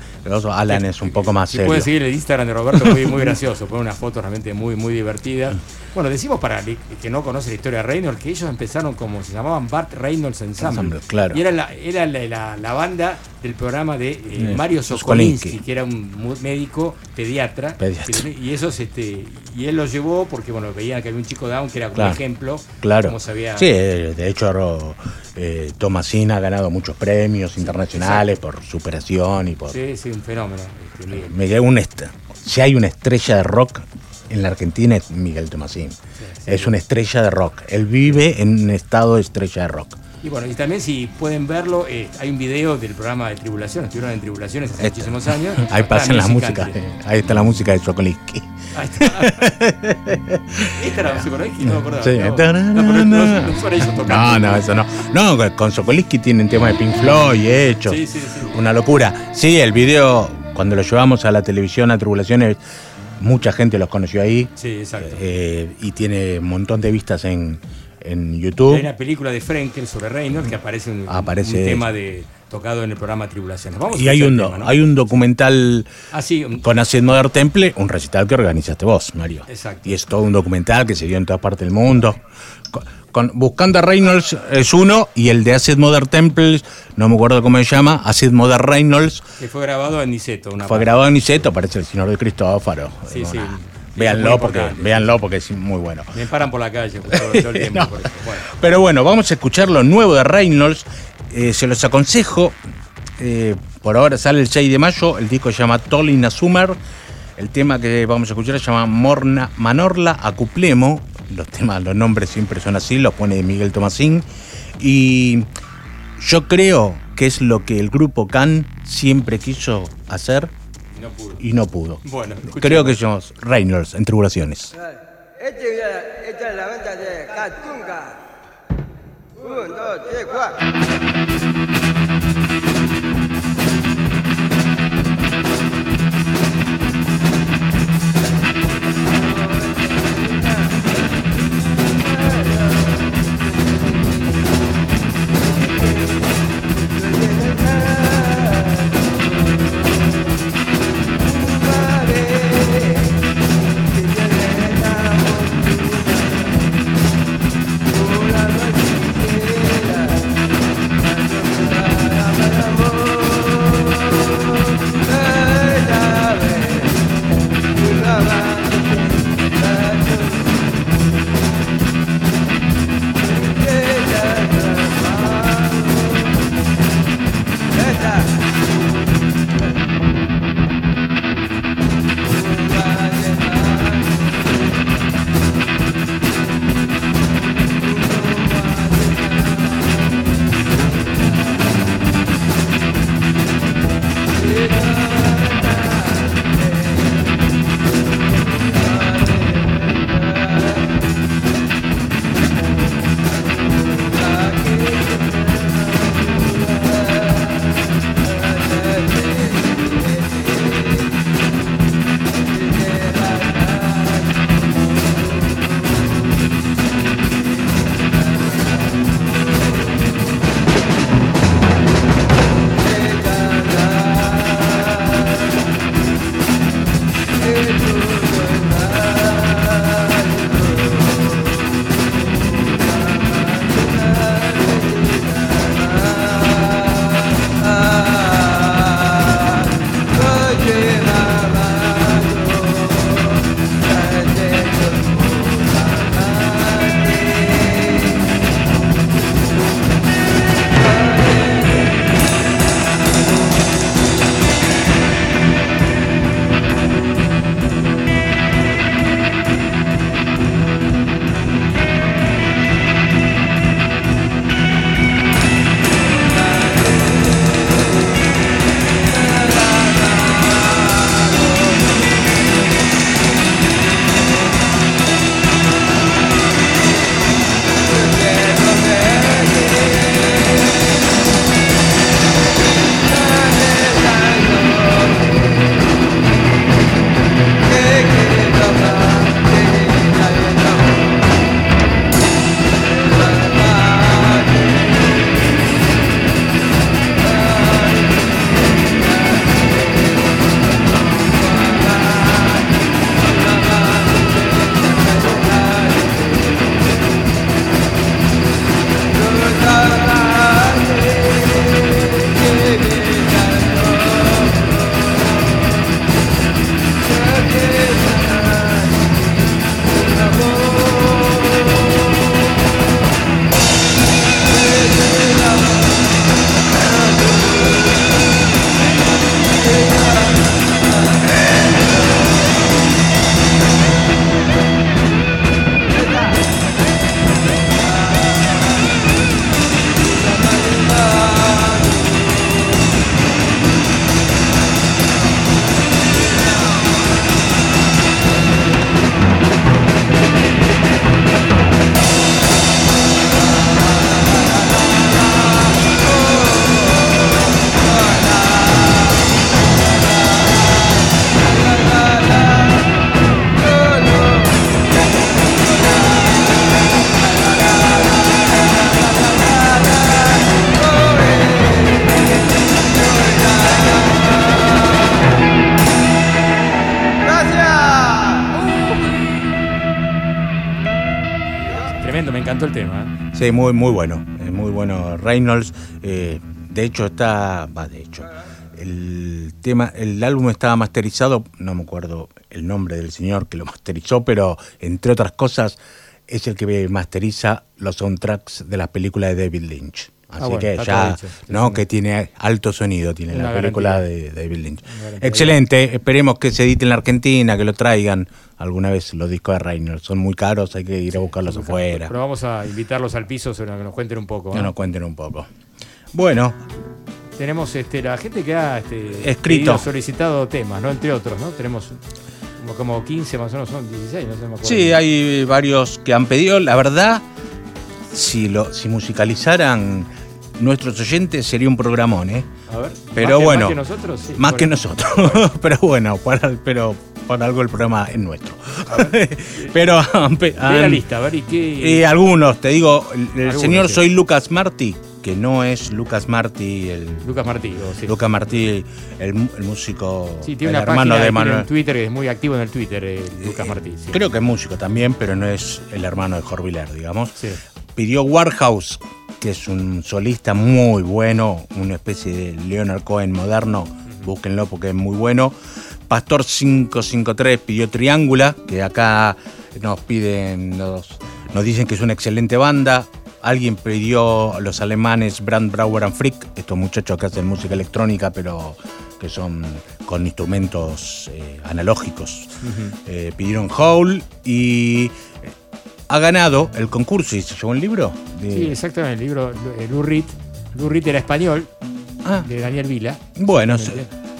Alan es un poco más Si serio. pueden seguir el Instagram de Roberto, muy, muy gracioso, pone una foto realmente muy, muy divertida. Bueno, decimos para el que no conoce la historia de Reynolds que ellos empezaron como se llamaban Bart Reynolds Ensemble. Ensemble, claro. Y era la, era la, la- la banda del programa de eh, Eh, Mario Sokolinsky. Que era un médico pediatra. Pediatra. Que- Y esos, este, y él los llevó porque bueno, veían que había un chico down que era como Claro. ejemplo. Claro. Cómo se había- Sí, eh, de hecho, eh, Tomasina ha ganado muchos premios internacionales por superación y por. Sí, sí, un fenómeno. este. Miguel, un est- si hay una estrella de rock en la Argentina es Miguel Tomasín. es una estrella de rock. Él vive en un estado de estrella de rock. Y bueno, y también si pueden verlo, eh, hay un video del programa de Tribulaciones, estuvieron en Tribulaciones hace Este. muchísimos años. Ahí pasan la Music música. Country. eh, Ahí está la música de Sokolinsky. Ahí está. Esta era la música, ¿no? No me acordaba. Sí. No, no, no, no, ellos No, no, eso no. No, con Sokolinsky tienen tema de Pink Floyd hecho. Sí, sí, sí. Una locura. Sí, el video, cuando lo llevamos a la televisión, a Tribulaciones, mucha gente los conoció ahí. Sí, exacto. eh, y tiene un montón de vistas en, en YouTube. Hay una película de Frenkel sobre Reynolds que aparece un, Aparece- un tema de, tocado en el programa Tribulaciones. Vamos Y hay un, tema, ¿no? hay un documental Ah, sí, un- con Acid Modern Temple, un recital que organizaste vos, Mario. Exacto. Y es todo un documental que se dio en toda parte del mundo. Con- con- Buscando a Reynolds es uno, y el de Acid Modern Temple, no me acuerdo cómo se llama, Acid Modern Reynolds, que fue grabado en Niceto. Una fue parte. grabado en Niceto, parece el señor de Cristófaro. Sí, sí. Véanlo porque, véanlo porque es muy bueno. Me paran por la calle todo, todo el tiempo. No. por eso. Bueno. Pero bueno, vamos a escuchar lo nuevo de Reynolds. Eh, se los aconsejo. eh, por ahora sale el 6 de mayo. El disco se llama Tolin Asumer. El tema que vamos a escuchar se llama Morna, Manorla Acuplemo. Los temas, los nombres siempre son así, los pone Miguel Tomasín. Y yo creo que es lo que el grupo Can siempre quiso hacer No pudo. y no pudo. Bueno, escuchemos. Creo que somos Reynolds en Tribulaciones. Esta es, esta es la banda de Catunga. Un, dos, tres, cuatro. Sí, muy, muy bueno. Muy bueno Reynolds. eh, de hecho, está. Va, de hecho. El tema, el álbum estaba masterizado, no me acuerdo el nombre del señor que lo masterizó, pero entre otras cosas, es el que masteriza los soundtracks de las películas de David Lynch. Así Ah, bueno, que ya, no, que tiene alto sonido, tiene Una la película garantía. de David Lynch. Excelente, esperemos que se edite en la Argentina, que lo traigan alguna vez los discos de Reynolds. Son muy caros, hay que ir a buscarlos afuera. Pero vamos a invitarlos al piso sobre que nos cuenten un poco. ¿eh? Que nos cuenten un poco. Bueno, Tenemos este, la gente que ha este, Escrito. pedido, solicitado temas, ¿no? Entre otros, ¿no? Tenemos como, como 15 más o menos, son 16, no sé, me. Sí, hay varios que han pedido. La verdad, si lo si musicalizaran nuestros oyentes sería un programón, ¿eh? A ver, Pero más que- bueno, más que nosotros, sí. Más que nosotros. pero bueno, para, pero por algo el programa es nuestro. pero Ve la lista, a ver, ¿y qué? eh, algunos, te digo, el, Algunos, señor sí. Soy Lucas Martí, que no es Lucas Martí, el Lucas Martí, o sí. Lucas Martí, el, el músico, Sí, tiene el una hermano de Manuel. en Twitter que es muy activo en el Twitter, eh, Lucas Martí. sí. Creo que es músico también, pero no es el hermano de Jorviler, digamos. Pidió Warhouse, que es un solista muy bueno, una especie de Leonard Cohen moderno, búsquenlo porque es muy bueno. Pastor 553 pidió Triángula, que acá nos piden, nos, nos dicen que es una excelente banda. Alguien pidió a los alemanes Brand Brauer and Frick, estos muchachos que hacen música electrónica, pero que son con instrumentos eh, analógicos. Eh, pidieron Howl y ha ganado el concurso y se llevó un libro. de- Sí, exactamente, el libro. Lou Reed era español, Ah, de Daniel Vila. bueno,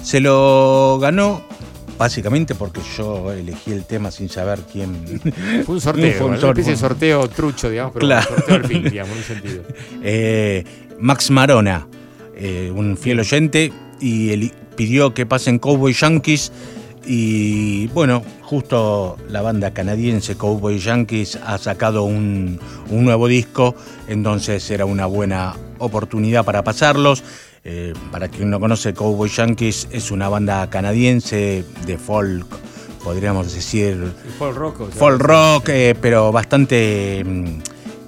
se, lo ganó básicamente porque yo elegí el tema sin saber quién. Fue un sorteo, Fue un especie de sorteo trucho, digamos, pero Claro. un sorteo al fin, digamos, en un sentido. Eh, Max Marona, eh, un fiel oyente, y eli- pidió que pasen Cowboy Yankees. Y bueno, justo la banda canadiense Cowboy Yankees ha sacado un, un nuevo disco, entonces era una buena oportunidad para pasarlos. Eh, para quien no conoce, Cowboy Yankees es una banda canadiense de folk, podríamos decir, folk rock. o sea, folk rock, eh, pero bastante mm,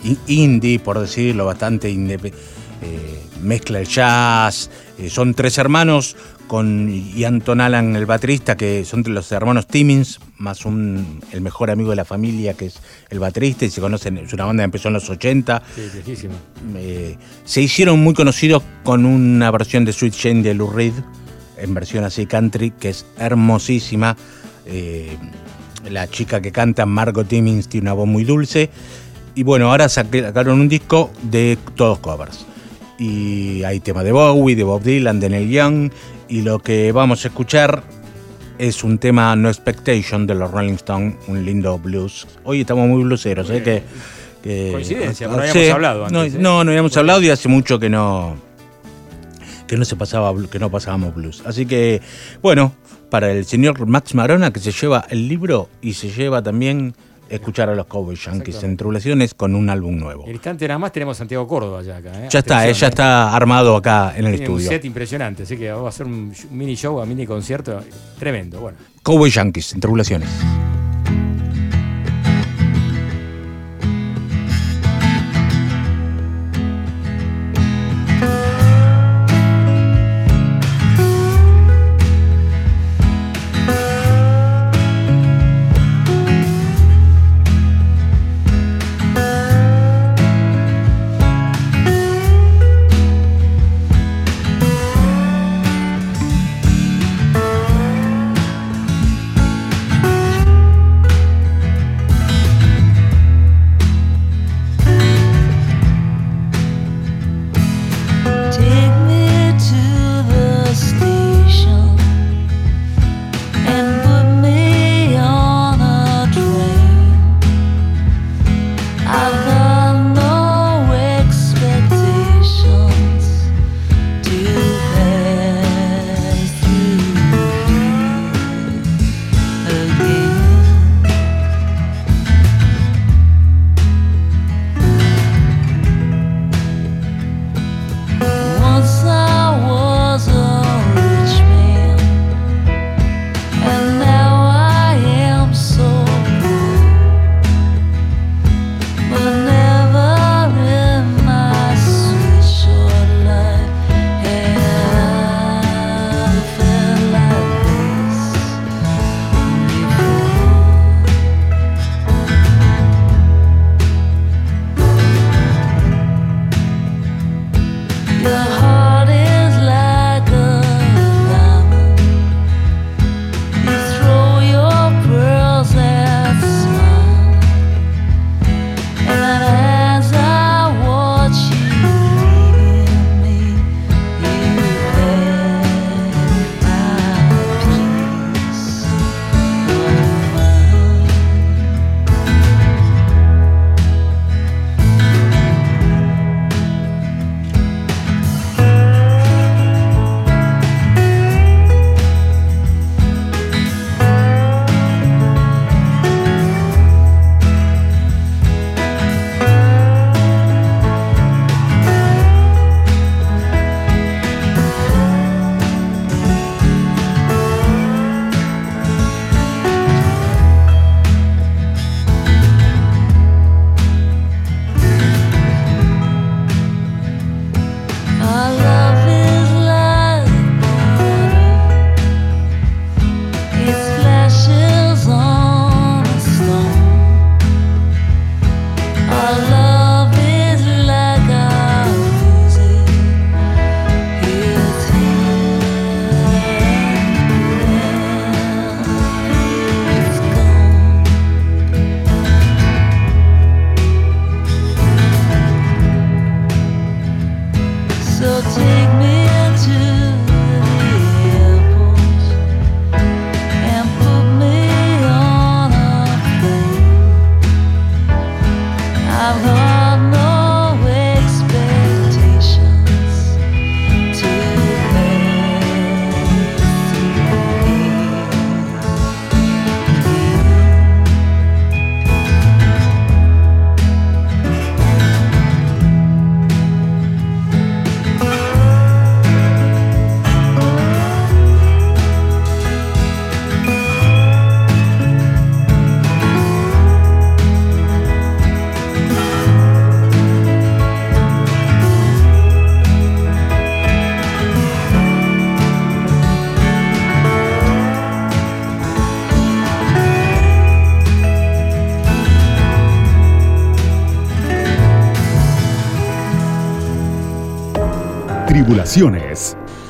in- indie, por decirlo, bastante indepe- eh, mezcla el jazz. Son tres hermanos con y Anton Alan, el baterista, que son los hermanos Timmins, más un, el mejor amigo de la familia, que es el baterista, y se conocen, es una banda que empezó en los 80. Sí. Eh, se hicieron muy conocidos con una versión de Sweet Jane de Lou Reed, en versión así country, que es hermosísima. Eh, la chica que canta, Margot Timmins, tiene una voz muy dulce. Y bueno, ahora sacaron un disco de todos covers. Y hay tema de Bowie, de Bob Dylan, de Neil Young. Y lo que vamos a escuchar es un tema No Expectation de los Rolling Stones, un lindo blues. Hoy estamos muy blueseros, ¿eh? Que, que- Coincidencia, no habíamos hablado no, antes, ¿eh? No, no habíamos hablado y hace mucho que no que no se pasaba que no pasábamos blues. Así que bueno, para el señor Max Marona que se lleva el libro y se lleva también escuchar a los Cowboy Yankees en Tribulaciones con un álbum nuevo. El instante nada más tenemos Santiago Córdoba ya acá. ¿eh? Ya está, eh, Atención, ya ¿eh? está armado acá en el Tiene un estudio. set impresionante, así que vamos a hacer un mini show, un mini concierto tremendo. Bueno, Cowboy Yankees en Tribulaciones.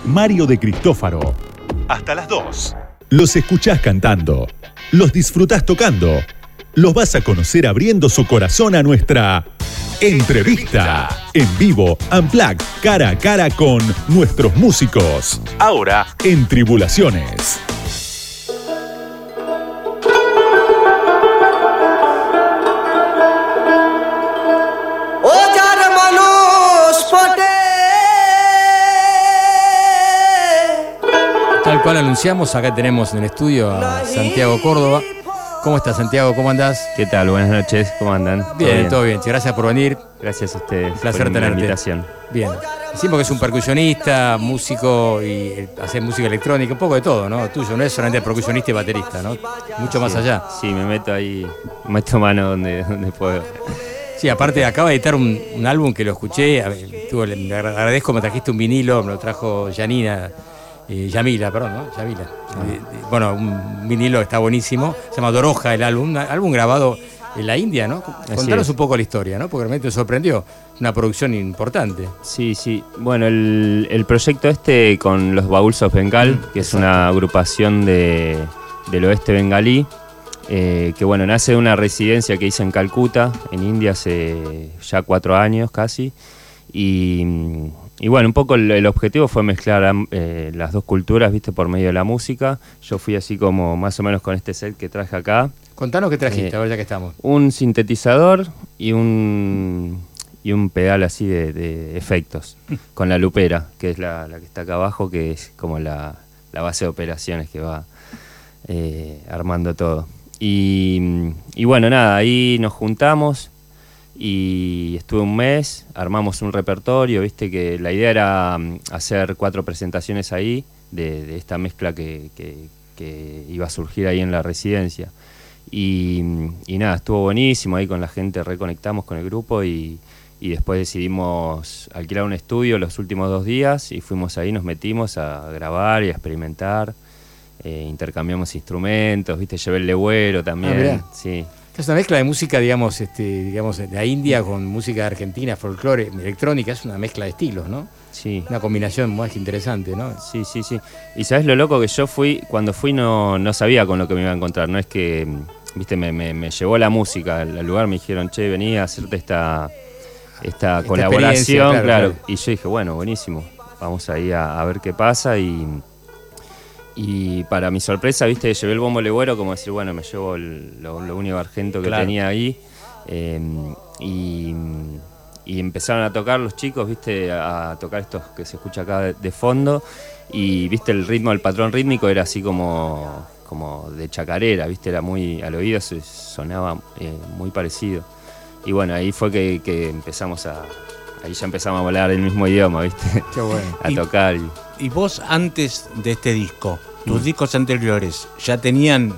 Mario de Cristófaro. Hasta las 2. Los escuchás cantando. Los disfrutás tocando. Los vas a conocer abriendo su corazón a nuestra entrevista. En vivo, Unplugged, cara a cara con nuestros músicos. Ahora en Tribulaciones. Cual anunciamos, acá tenemos en el estudio a Santiago Córdoba. ¿Cómo estás, Santiago? ¿Cómo andás? ¿Qué tal? Buenas noches, ¿cómo andan? ¿Todo Bien, todo bien. Gracias por venir. Gracias a ustedes Un placer por la tenerte. invitación. Bien. Decimos que es un percusionista, músico y eh, hace música electrónica, un poco de todo, ¿no? Tuyo, no es solamente percusionista y baterista, ¿no? Mucho más Sí, allá. Sí, me meto ahí, meto mano donde, donde puedo. Sí, aparte acaba de editar un, un álbum que lo escuché, ver, le le agradezco, me trajiste un vinilo, me lo trajo Janina, eh, Yamila, perdón, ¿no? Yamila. Ah. Eh, eh, bueno, un vinilo está buenísimo, se llama Doroja el álbum, un álbum grabado en la India, ¿no? Contanos un poco la historia, ¿no? Porque realmente me sorprendió, una producción importante. Sí, sí. Bueno, el, el proyecto este con los Bauls of Bengal, que es una agrupación de, del oeste bengalí, eh, que bueno, nace de una residencia que hice en Calcuta, en India, hace ya cuatro años casi. Y, y bueno, un poco el, el objetivo fue mezclar eh, las dos culturas, viste, por medio de la música. Yo fui así como más o menos con este set que traje acá. Contanos qué trajiste, Eh, a ver ya que estamos. Un sintetizador y un, y un pedal así de, de efectos, con la lupera, que es la, la que está acá abajo, que es como la, la base de operaciones que va eh, armando todo. Y, y bueno, nada, ahí nos juntamos y estuve un mes, armamos un repertorio, viste que la idea era mm, hacer cuatro presentaciones ahí de, de esta mezcla que, que- que iba a surgir ahí en la residencia. Y, y nada, estuvo buenísimo, ahí con la gente reconectamos con el grupo y, y después decidimos alquilar un estudio los últimos dos días y fuimos ahí, nos metimos a grabar y a experimentar, eh, intercambiamos instrumentos, viste, llevé el legüero Ah, también, mirá. sí. Es una mezcla de música, digamos, este, digamos, de la India con música argentina, folclore, electrónica, es una mezcla de estilos, ¿no? Sí. Una combinación más interesante, ¿no? Sí, sí, sí. Y sabes lo loco que yo fui, cuando fui no, no sabía con lo que me iba a encontrar. No es que, viste, me, me- me llevó la música al lugar, me dijeron, che, vení a hacerte esta, esta, colaboración. claro, Claro, claro. Y yo dije, bueno, buenísimo. Vamos ahí a, a ver qué pasa. Y, y para mi sorpresa, viste, llevé el bombo legüero, como decir, bueno, me llevo el- lo, lo único argento que Claro. tenía ahí. eh, y, y empezaron a tocar los chicos, viste, a tocar estos que se escucha acá de, de fondo. Y viste, el ritmo, el patrón rítmico era así como, como de chacarera, viste, era muy, al oído se sonaba eh, muy parecido. Y bueno, ahí fue que, que empezamos a, ahí ya empezamos a hablar el mismo idioma, viste, Qué bueno. a Y- tocar. y- Y vos antes de este disco, tus Mm. discos anteriores, ¿ya tenían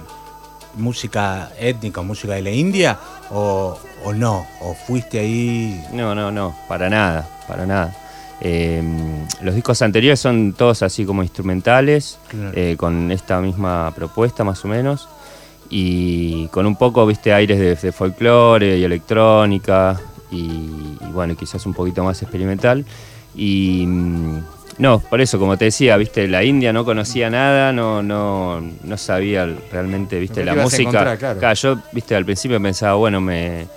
música étnica, música de la India o, o no? ¿O fuiste ahí? No, no, no, para nada, para nada. Eh, los discos anteriores son todos así como instrumentales, Claro. eh, con esta misma propuesta más o menos, y con un poco, viste, aires de, de folclore y electrónica, y, y bueno, quizás un poquito más experimental. Y mm, no, por eso, como te decía, viste, la India no conocía nada, no, no, no sabía realmente, viste, la música. encontrar, claro. yo, viste, al principio pensaba, bueno, me,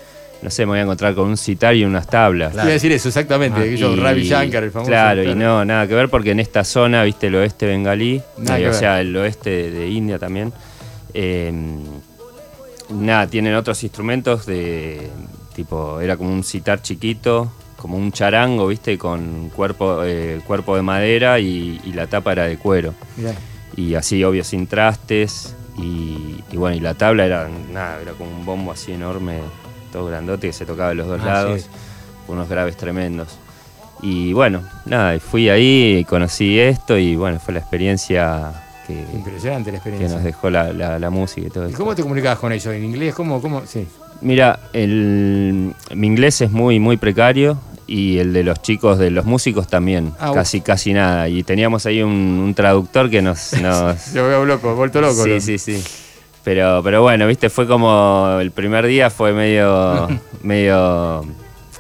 no sé, me voy a encontrar con un sitar y unas tablas. Iba a decir eso, exactamente. que yo, Y- Ravi Shankar, el famoso. Claro, y no, nada que ver porque en esta zona, viste, el oeste bengalí, eh, o sea, el oeste de, de India también, eh, nada, tienen otros instrumentos de tipo, era como un sitar chiquito, como un charango, viste, con cuerpo, eh, cuerpo de madera y, y la tapa era de cuero. Mirá. Y así, obvio, sin trastes. Y, y bueno, y la tabla era nada, era como un bombo así enorme, todo grandote que se tocaba de los dos Ah, lados, sí. con unos graves tremendos. Y bueno, nada, fui ahí, conocí esto y bueno, fue la experiencia que, Impresionante la que experiencia. nos dejó la, la- la música y todo ¿Y cómo te comunicabas con ellos? ¿En inglés? ¿Cómo? cómo? Sí. Mira, el, mi inglés es muy, muy precario y el de los chicos, de los músicos también, Ah, casi, casi nada. Y teníamos ahí un, un traductor que nos... nos Yo veo loco, vuelto loco. sí, ¿no? sí, sí. Pero, pero bueno, viste, fue como el primer día fue medio, medio,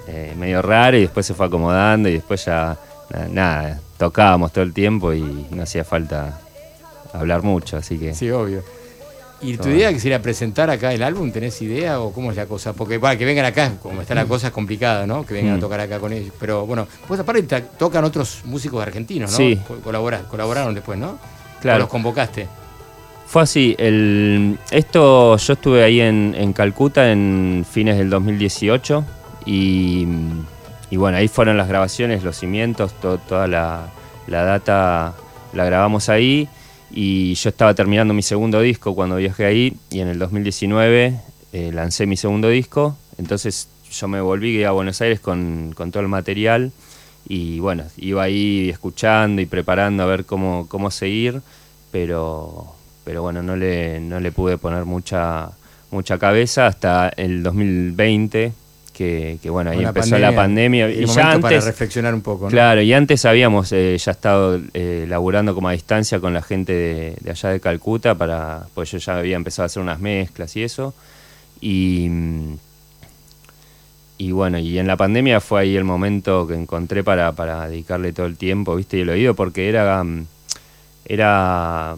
eh, medio raro y después se fue acomodando y después ya na- nada, tocábamos todo el tiempo y no hacía falta hablar mucho, así que Sí, obvio. ¿Y tu idea que sería presentar acá el álbum? ¿Tenés idea o cómo es la cosa? Porque para que vengan acá, como está la cosa es complicada, ¿no? Que vengan a Mm. tocar acá con ellos. Pero bueno, pues aparte tocan otros músicos argentinos, ¿no? Sí. Co- colabora- colaboraron después, ¿no? Claro. O los convocaste. Fue así, el, esto yo estuve ahí en, en Calcuta en fines del 2018 y, y bueno, ahí fueron las grabaciones, los cimientos, to- toda la, la data la grabamos ahí y yo estaba terminando mi segundo disco cuando viajé ahí y en el 2019 eh, lancé mi segundo disco, entonces yo me volví a Buenos Aires con, con todo el material. Y bueno, iba ahí escuchando y preparando a ver cómo, cómo seguir, pero, pero bueno, no le, no le pude poner mucha, mucha cabeza hasta el 2020, que, que bueno, ahí la empezó la pandemia. Y ya momento para antes, reflexionar un poco, ¿no? Claro, y antes habíamos eh, ya estado eh, laburando como a distancia con la gente de, de allá de Calcuta, para, pues yo ya había empezado a hacer unas mezclas y eso. Y, mm, y bueno, y en la pandemia fue ahí el momento que encontré para, para dedicarle todo el tiempo, viste, y el oído, porque era, mm, era,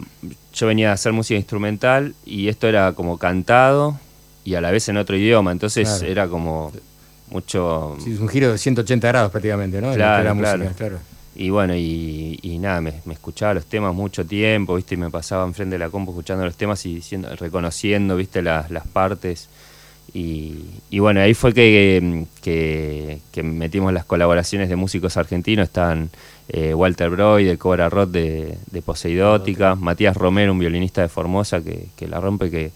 yo venía a hacer música instrumental y esto era como cantado y a la vez en otro idioma, entonces Claro. era como mucho... Sí, es un giro de 180 grados prácticamente, ¿no? Claro, música, claro. claro. Y bueno, y, y nada, me, me escuchaba los temas mucho tiempo, ¿viste? Y me pasaba enfrente de la compu escuchando los temas y diciendo, reconociendo, ¿viste? Las, las partes. Y, y bueno, ahí fue que, que, que metimos las colaboraciones de músicos argentinos. Estaban eh, Walter Broy de Cobra Roth de, de Poseidótica, Matías Romero, un violinista de Formosa que, que la rompe, que,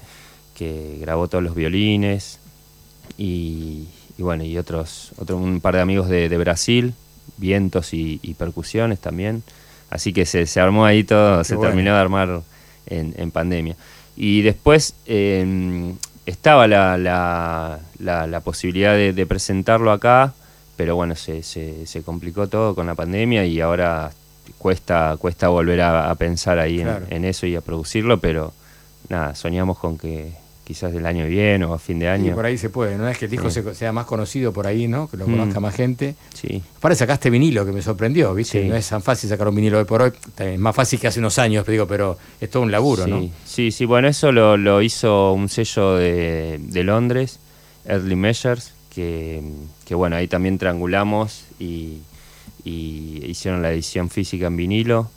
que grabó todos los violines. Y, y bueno, y otros, otro, un par de amigos de, de Brasil, vientos y, y percusiones también. Así que se, se armó ahí todo, se bueno. terminó de armar en, en pandemia. Y después eh, estaba la, la, la- la posibilidad de, de presentarlo acá, pero bueno, se, se, se complicó todo con la pandemia y ahora cuesta, cuesta volver a, a pensar ahí en, eso y a producirlo, pero nada, soñamos con que, quizás del año que viene o a fin de Y año. por ahí se puede, ¿no? Es que el disco Sí. sea más conocido por ahí, ¿no? Que lo Mm. conozca más gente. Sí, Aparte sacaste vinilo, que me sorprendió, ¿viste? Sí. No es tan fácil sacar un vinilo hoy por hoy. Es más fácil que hace unos años, digo, pero es todo un laburo, sí, ¿no? sí, sí, bueno, eso lo, lo hizo un sello de, de Londres, Early Measures, que, que bueno, ahí también triangulamos y, y hicieron la edición física en vinilo,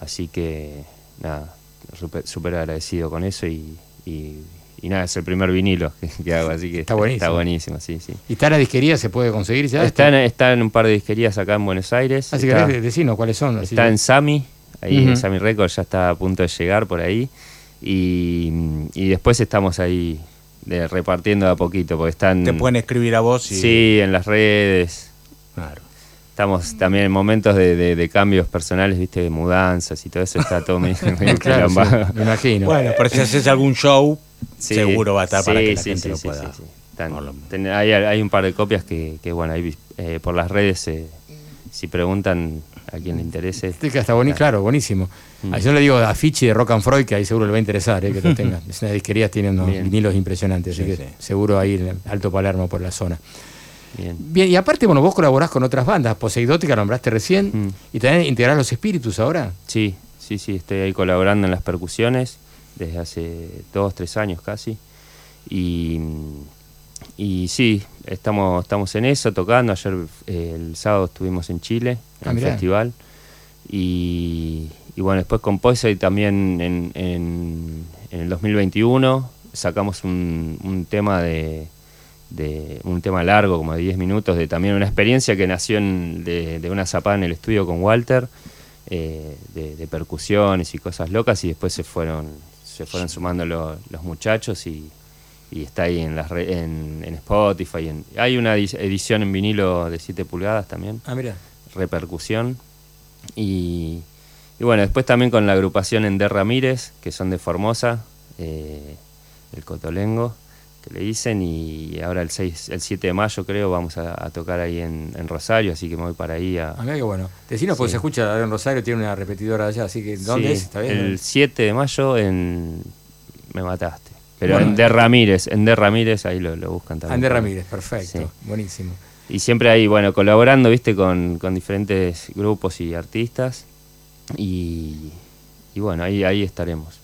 así que nada, súper súper agradecido con eso y, y, y nada, es el primer vinilo que, que hago, así que Está buenísimo. Está buenísimo, sí, sí. ¿Y está en la disquería? ¿Se puede conseguir ya? Está en, está en un par de disquerías acá en Buenos Aires. Así que está- querés decinos cuáles son. así Está que- en Sami, ahí Ujú. en Sami Records ya está a punto de llegar por ahí. Y, y después estamos ahí de- repartiendo de a poquito, porque están. Te pueden escribir a vos y. Sí, en las redes. Claro. Estamos también en momentos de, de- de cambios personales, viste, de mudanzas y todo eso está todo medio medio Claro, sí, me imagino. Bueno, pero si haces algún show, Sí, seguro va a estar para que la sí, gente sí, lo sí, pueda. lo- ten- hay, hay un par de copias que, que, bueno, ahí eh, por las redes, eh, si preguntan a quien le interese. Sí, que está boni- claro, buenísimo. Mm. Ah, Yo le digo a Fichi de Rock and Freud, que ahí seguro le va a interesar, eh, que lo tengan. Es una disquería, tiene unos Bien. vinilos impresionantes, así Sí, que seguro ahí en Alto Palermo por la zona. Bien. Bien, y aparte, bueno, vos colaborás con otras bandas, Poseidótica, nombraste recién, Mm. y también integrás los espíritus ahora. Sí, sí, sí, estoy ahí colaborando en las percusiones desde hace dos, tres años casi. Y, y sí, estamos, estamos en eso, tocando. Ayer, eh, el sábado, estuvimos en Chile, en Ah, el festival. Y, y bueno, después con Poise también en, en, en el 2021 sacamos un, un tema de, de un tema largo, como de 10 minutos, de también una experiencia que nació en- de, de una zapada en el estudio con Walter, eh, de, de percusiones y cosas locas, y después se fueron, se fueron sumando lo- los muchachos y, y está ahí en, las re- en, en Spotify. en- hay una edi- edición en vinilo de 7 pulgadas también, Ah, mira. repercusión. Y, y bueno, después también con la agrupación Ender Ramírez, que son de Formosa, eh, el Cotolengo, que le dicen, y ahora el 6, el 7 de mayo creo vamos a, a tocar ahí en, en Rosario, así que me voy para ahí a... Ah, mira qué bueno. Decinos, porque Sí. se escucha en Rosario, tiene una repetidora allá, así que ¿dónde Sí, es? ¿Está bien? El 7 de mayo en... Me mataste. Pero Bueno. en De Ramírez, en De Ramírez ahí lo, lo buscan también. Ander Ramírez, perfecto, Sí. buenísimo. Y siempre ahí, bueno, colaborando, viste, con, con diferentes grupos y artistas. Y, y bueno, ahí, ahí estaremos.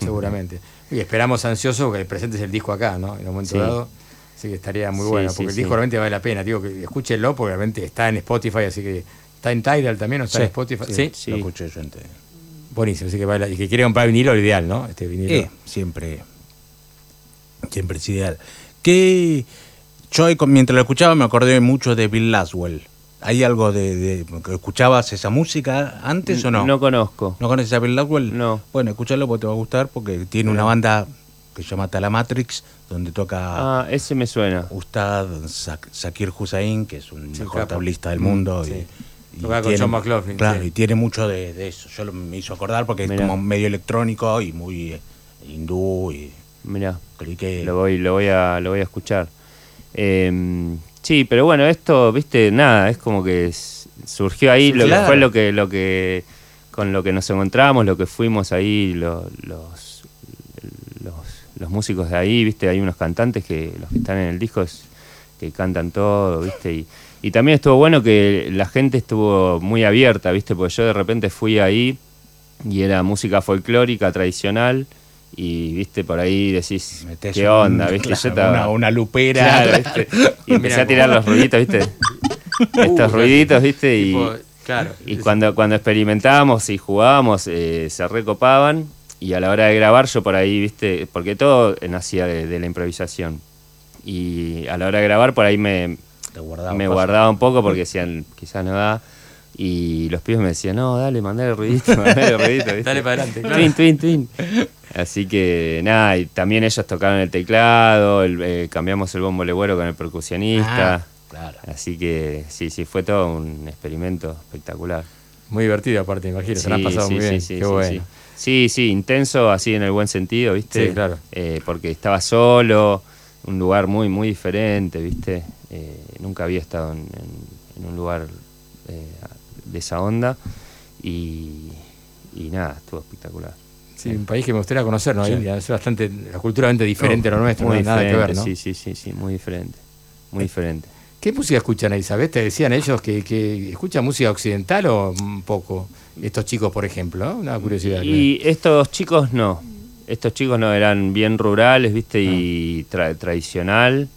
Seguramente. Y esperamos ansioso que presentes el disco acá, ¿no? En un momento Sí. dado. Así que estaría muy Sí, bueno, sí, porque el sí. disco realmente vale la pena. Digo que escúchenlo, porque realmente está en Spotify, así que está en Tidal también, ¿o está en Spotify? Sí, sí. Lo escuché yo entero. buenísimo. Así que vale, y que quiere comprar vinilo, lo ideal, ¿no? Este vinilo. Eh, siempre, siempre es ideal. Que yo mientras lo escuchaba me acordé mucho de Bill Laswell. ¿Hay algo de, de- que escuchabas esa música antes o no? No conozco. ¿No conoces a Bill Laswell? No. Bueno, escuchalo porque te va a gustar porque tiene una banda que se llama Talamatrix donde toca Ah, ese me suena. Ustad Zakir Hussain, que es un Sí, mejor capo. tablista del mundo. Sí. Y, y Toca con John McLaughlin, Claro, sí. y tiene mucho de, de eso. Yo lo, me hizo acordar porque Mirá. es como medio electrónico y muy eh, hindú y Mirá, creí que... lo voy, lo voy a, lo voy a escuchar. Eh, sí, pero bueno, esto, viste, nada, es como que surgió ahí, Sí, lo claro. que fue lo que, lo que, con lo que nos encontramos, lo que fuimos ahí, lo- los, los, los músicos de ahí, viste, hay unos cantantes que, los que están en el disco, es- que cantan todo, viste, y, y también estuvo bueno que la gente estuvo muy abierta, viste, porque yo de repente fui ahí y era música folclórica, tradicional, y viste, por ahí decís, metés ¿qué un- onda? ¿Viste? claro, Yo estaba- una, una lupera. Claro, ¿viste? Y empecé a tirar cómo- los ruiditos, ¿viste? Estos Uh, ruiditos, ¿viste? Y, Tipo, claro. y cuando, cuando experimentábamos y jugábamos, eh, se recopaban. Y a la hora de grabar, yo por ahí, ¿viste? Porque todo nacía de, de la improvisación. Y a la hora de grabar, por ahí me, guardaba me guardaba un poco porque decían, quizás no da. Y los pibes me decían, no, dale, mandale el ruidito, mandale el ruidito. ¿viste? Dale para adelante, claro. Twin, twin, twin. Así que nada, y también ellos tocaron el teclado, el- eh, cambiamos el bombo legüero con el percusionista. Ah, claro. Así que sí, sí, fue todo un experimento espectacular. Muy divertido, aparte, imagino. se la han pasado sí, muy sí, bien. sí, Qué sí, bueno. sí. Sí, sí, intenso, así en el buen sentido, ¿viste? Sí, claro. Eh, porque estaba solo, un lugar muy, muy diferente, ¿viste? Eh, nunca había estado en, en- en un lugar eh, de esa onda y, y nada, estuvo espectacular. Sí, un país que me gustaría conocer, ¿no? Sí. India, es bastante, culturalmente diferente a lo nuestro, no hay nada que ver, ¿no? Sí, sí, sí, sí, muy diferente. Muy diferente. ¿Qué música escuchan ahí, sabes? ¿Te decían ellos que, que escuchan música occidental o un poco? Estos chicos, por ejemplo, ¿no? Una curiosidad. Y estos chicos no. Estos chicos no eran bien rurales, ¿viste? Y tra- tradicional.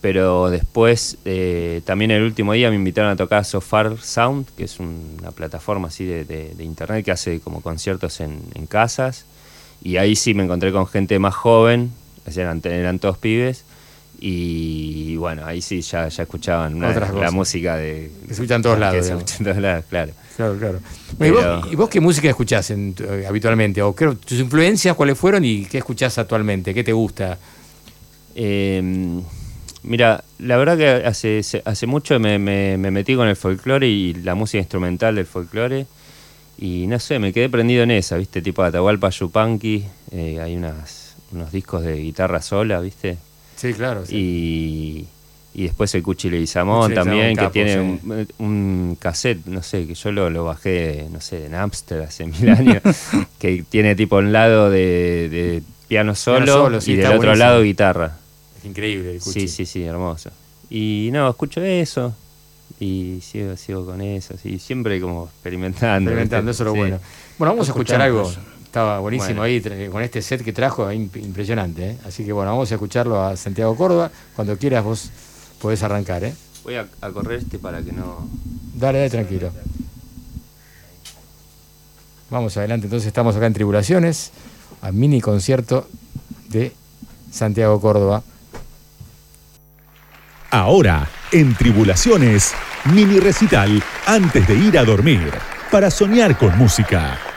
Pero después, eh, también el último día me invitaron a tocar Sofar Sound, que es un- una plataforma así de, de- de internet que hace como conciertos en, en casas. Y ahí sí me encontré con gente más joven, eran, eran todos pibes. Y bueno, ahí sí ya, ya escuchaban una- Otras la música de. Que se escucha en todos lados, Que se digamos. escucha en todos lados, claro. Claro, claro. ¿Y, vos, Pero- y vos qué música escuchás en eh, habitualmente? ¿O qué- tus influencias cuáles fueron y qué escuchás actualmente? ¿Qué te gusta? Eh, mira, la verdad que hace, hace mucho me, me- me metí con el folclore y la música instrumental del folclore. Y no sé, me quedé prendido en esa, ¿viste? Tipo Atahualpa Yupanqui. eh, hay unas, unos discos de guitarra sola, ¿viste? Sí, claro. Y, y después el Cuchi Leguizamón también, capo, que tiene sí. un, un cassette, no sé, que yo lo, lo bajé, no sé, de Napster hace mil años, que tiene tipo un lado de, de piano solo, solo, sí, y del otro buenísimo. lado guitarra. Es increíble el Cuchi. Sí, sí, sí, hermoso. Y no, escucho eso y sigo, sigo con eso, sí, siempre como experimentando. Experimentando, eso es lo Sí. bueno. Bueno, vamos a escuchar algo. Estaba buenísimo Bueno. ahí con este set que trajo, imp- impresionante. ¿eh? Así que bueno, vamos a escucharlo a Santiago Córdoba. Cuando quieras vos podés arrancar. ¿eh? Voy a, a correr este para que no... Dale, dale, tranquilo. Vamos adelante, entonces estamos acá en Tribulaciones, a mini concierto de Santiago Córdoba. Ahora, en Tribulaciones, mini recital antes de ir a dormir, para soñar con música.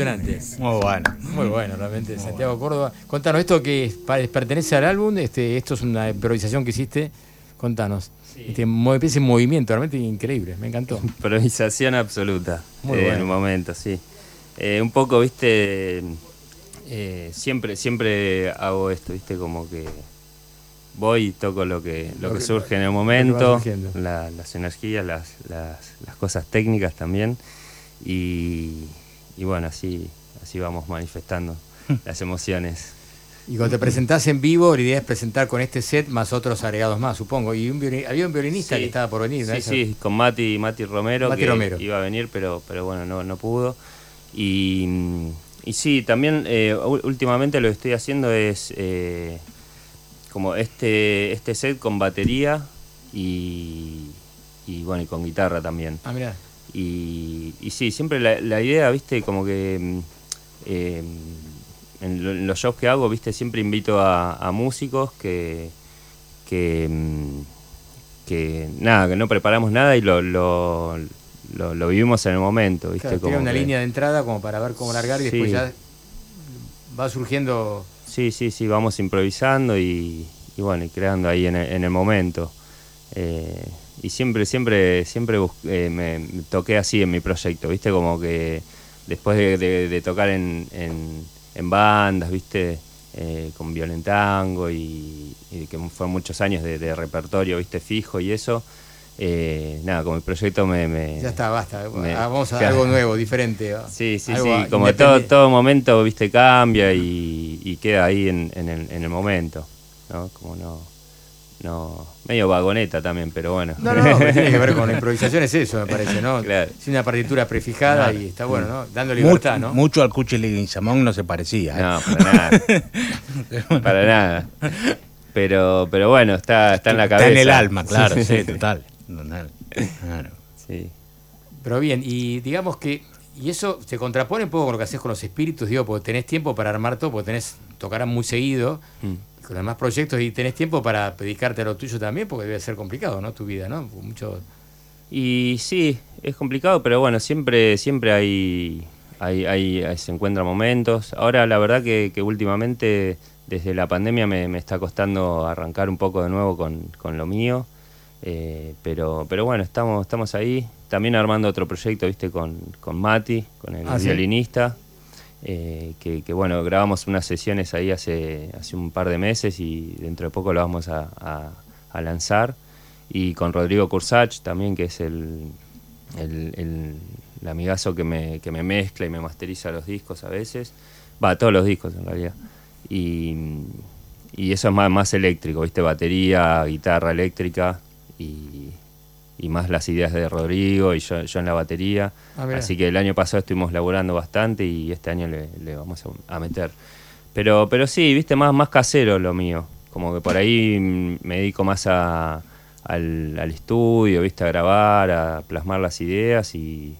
Impresionante. Muy bueno. Muy bueno, realmente. Santiago Córdoba. Contanos, esto que pertenece al álbum, este, esto es una improvisación que hiciste. Contanos. Este, mo- ese movimiento realmente increíble, me encantó. Improvisación absoluta. Muy eh, bueno. En un momento, sí. Eh, un poco, viste, eh, siempre, siempre hago esto, viste, como que voy y toco lo que, lo Lo que que- surge en el momento, la- las energías, las, las, las cosas técnicas también. Y, y bueno, así, así vamos manifestando las emociones. Y cuando te presentás en vivo, la idea es presentar con este set más otros agregados más, supongo. Y un violin- había un violinista Sí. que estaba por venir, ¿no? Sí, Eso. sí, con Mati, Mati Romero, Mati que Romero. iba a venir, pero, pero bueno, no, no pudo. Y, y sí, también eh, últimamente lo que estoy haciendo es eh, como este, este set con batería y, y bueno, y con guitarra también. Ah, mirá. Y, y sí, siempre la, la idea, viste, como que mm, eh, en, lo- en los shows que hago, viste, siempre invito a, a músicos que, que, mm, que nada, que no preparamos nada y lo, lo, lo- lo vivimos en el momento, viste. Claro, tiene como una que- línea de entrada como para ver cómo largar y después ya va surgiendo. Sí, sí, sí, vamos improvisando y, y bueno, y creando ahí en el, en el momento. Eh, y siempre, siempre, siempre bus- eh, me, toqué así en mi proyecto, ¿viste? Como que después de, de- de tocar en, en- en bandas, ¿viste? Eh, con Violentango y, y que fueron muchos años de, de repertorio, ¿viste? Fijo y eso. eh, nada, como el proyecto me... me- Ya está, basta. me- Ah, Vamos a claro. algo nuevo, diferente. Sí, sí, Algo sí, como todo, todo momento, viste, cambia y, y queda ahí en, en el, en el momento, ¿no? Como no, no, medio vagoneta también, pero bueno. No, no, no, tiene que ver con la improvisación, es eso, me parece, ¿no? Claro. Es una partitura prefijada Claro. y está bueno, ¿no? Dando libertad, mucho, ¿no? mucho al Cuchi Leguizamón no se parecía. ¿eh? No, para nada. para nada. Pero, pero bueno, está, está en la cabeza. Está en el alma, claro, Sí, sí, sí. total. Total. Claro. Sí. Pero bien, y digamos que, y eso se contrapone un poco con lo que haces con los espíritus, digo, porque tenés tiempo para armar todo, porque tenés, tocarán muy seguido, Mm. Con demás proyectos, y tenés tiempo para dedicarte a lo tuyo también, porque debe ser complicado, ¿no? Tu vida, ¿no? Mucho... Y sí, es complicado, pero bueno, siempre, siempre hay, hay, hay- hay- se encuentran momentos. Ahora la verdad que, que últimamente, desde la pandemia, me, me está costando arrancar un poco de nuevo con, con lo mío. Eh, pero, pero bueno, estamos, estamos ahí. También armando otro proyecto, viste, con, con Mati, con el Ah, ¿sí? Eh, que, bueno, grabamos unas sesiones ahí hace, hace un par de meses y dentro de poco lo vamos a, a- a lanzar. Y con Rodrigo Cursach también, que es el, el, el- el amigazo que me, que me mezcla y me masteriza los discos a veces. Va, todos los discos en realidad. Y, y eso es más, más eléctrico, ¿viste? Batería, guitarra eléctrica y, y más las ideas de Rodrigo y yo, yo en la batería. Ah. Así que el año pasado estuvimos laburando bastante y este año le, le vamos a, a meter. Pero, pero sí, viste, más, más casero lo mío. Como que por ahí me dedico más a, al, al estudio, viste, a grabar, a plasmar las ideas y.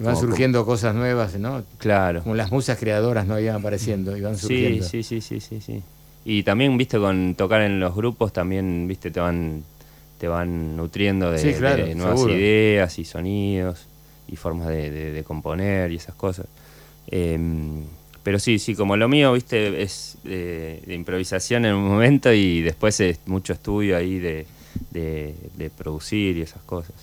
van como- surgiendo cosas nuevas, ¿no? Claro. Como las musas creadoras no iban apareciendo y van Sí, surgiendo. sí, sí, sí, sí, sí. Y también, viste, con tocar en los grupos también, viste, te van te van nutriendo de, Sí, claro, de nuevas seguro. ideas y sonidos y formas de, de- de componer y esas cosas. Em, pero sí, sí, como lo mío, viste, es eh, de improvisación en un momento y después es mucho estudio ahí de, producir y esas cosas.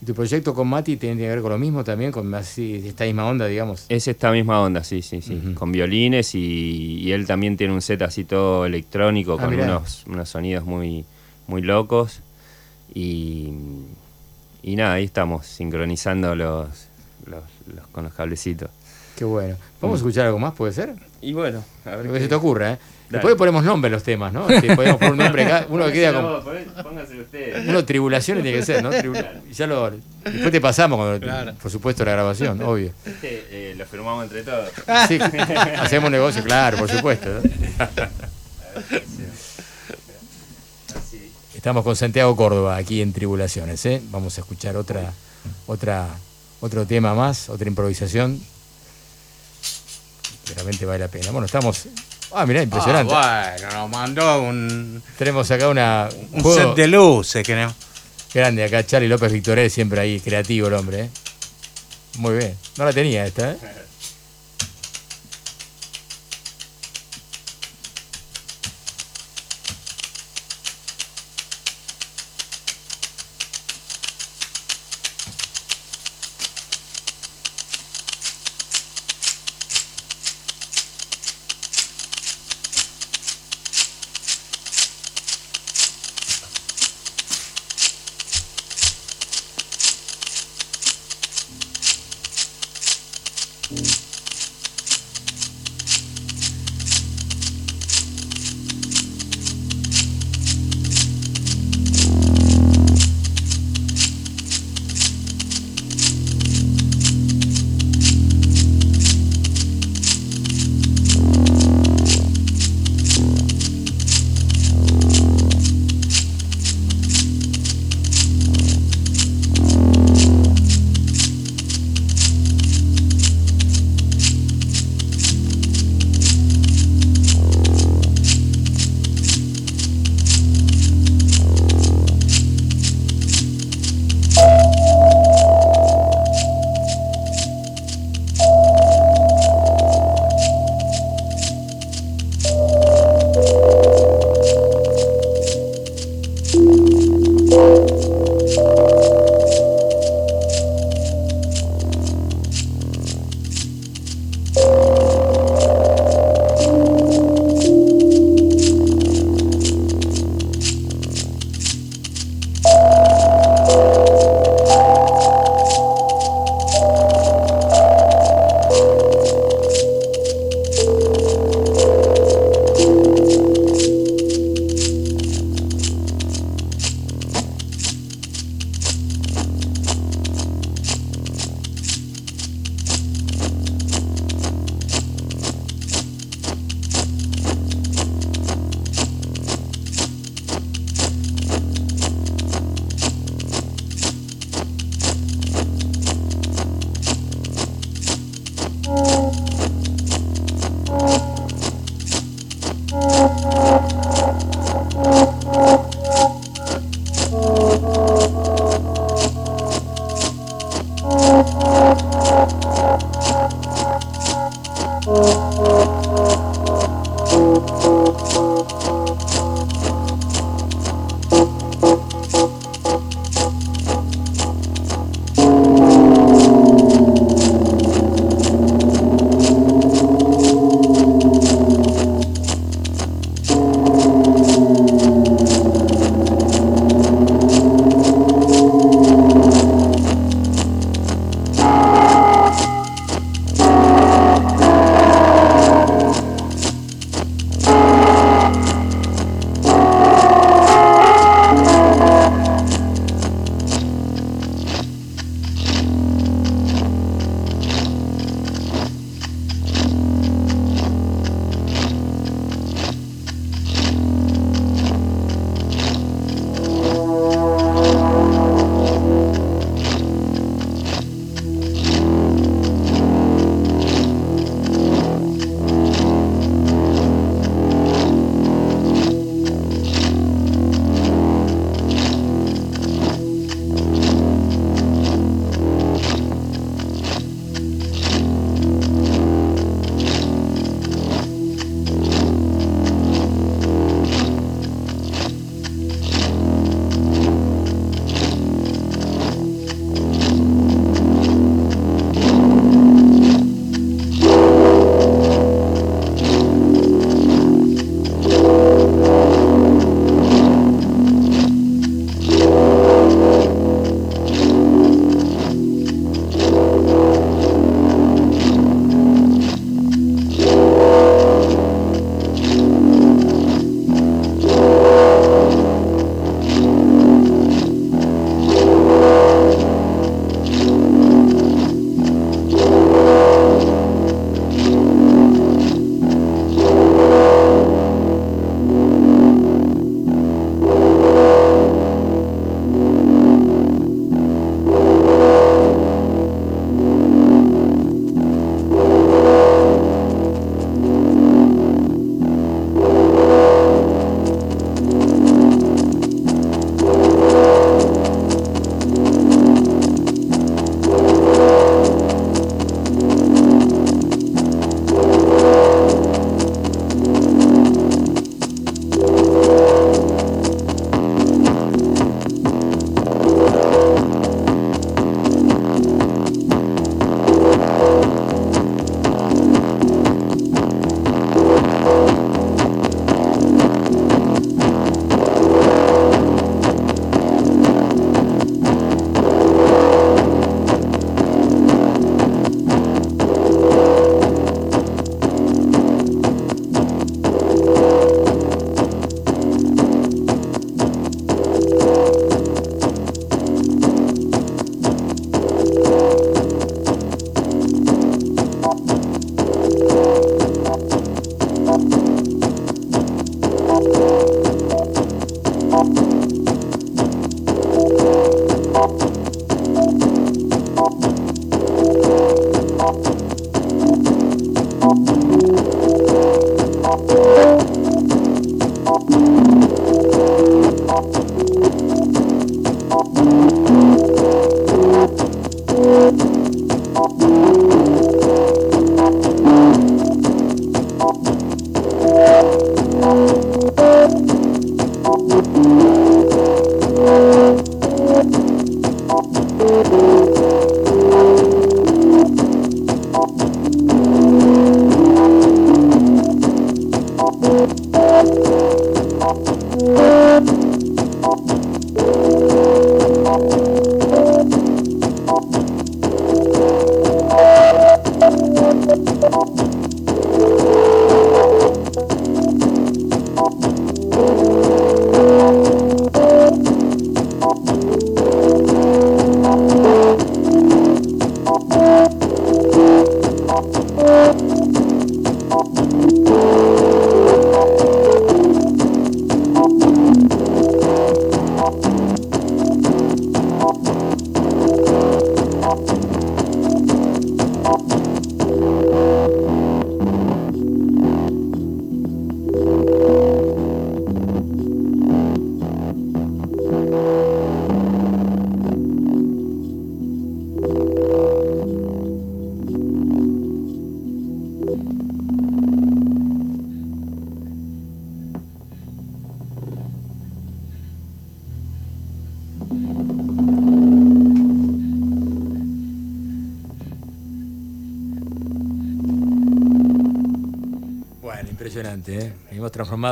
¿Y tu proyecto con Mati tiene que ver con lo mismo también, con más, sí, esta misma onda, digamos? Es esta misma onda, sí, sí, sí. Con violines y, y él también tiene un set así todo electrónico Ah, con unos, unos sonidos muy, muy locos. Y, y nada, ahí estamos, sincronizando los, los- los- con los cablecitos. Qué bueno. ¿Podemos escuchar algo más, puede ser? Y bueno, a ver Lo que se te ocurra, ¿eh? Dale. Después le ponemos nombre a los temas, ¿no? Podemos poner un nombre acá. Uno que queda como. Pónganse ustedes. Uno tribulaciones tiene que ser, ¿no? Tribula- Ya lo, después te pasamos, cuando, por supuesto, la grabación, obvio. Este, eh, lo firmamos entre todos. Sí, hacemos negocio, claro, por supuesto. ¿no? Estamos con Santiago Córdoba aquí en Tribulaciones, ¿eh? Vamos a escuchar otra, otra, otro tema más, otra improvisación. Realmente vale la pena. Bueno, estamos. Ah, mirá, impresionante. Ah, bueno, nos mandó un, Tenemos acá una, un set de luces. Que no- grande acá, Charlie López Victoré, siempre ahí, creativo el hombre, ¿eh? Muy bien. No la tenía esta, ¿eh?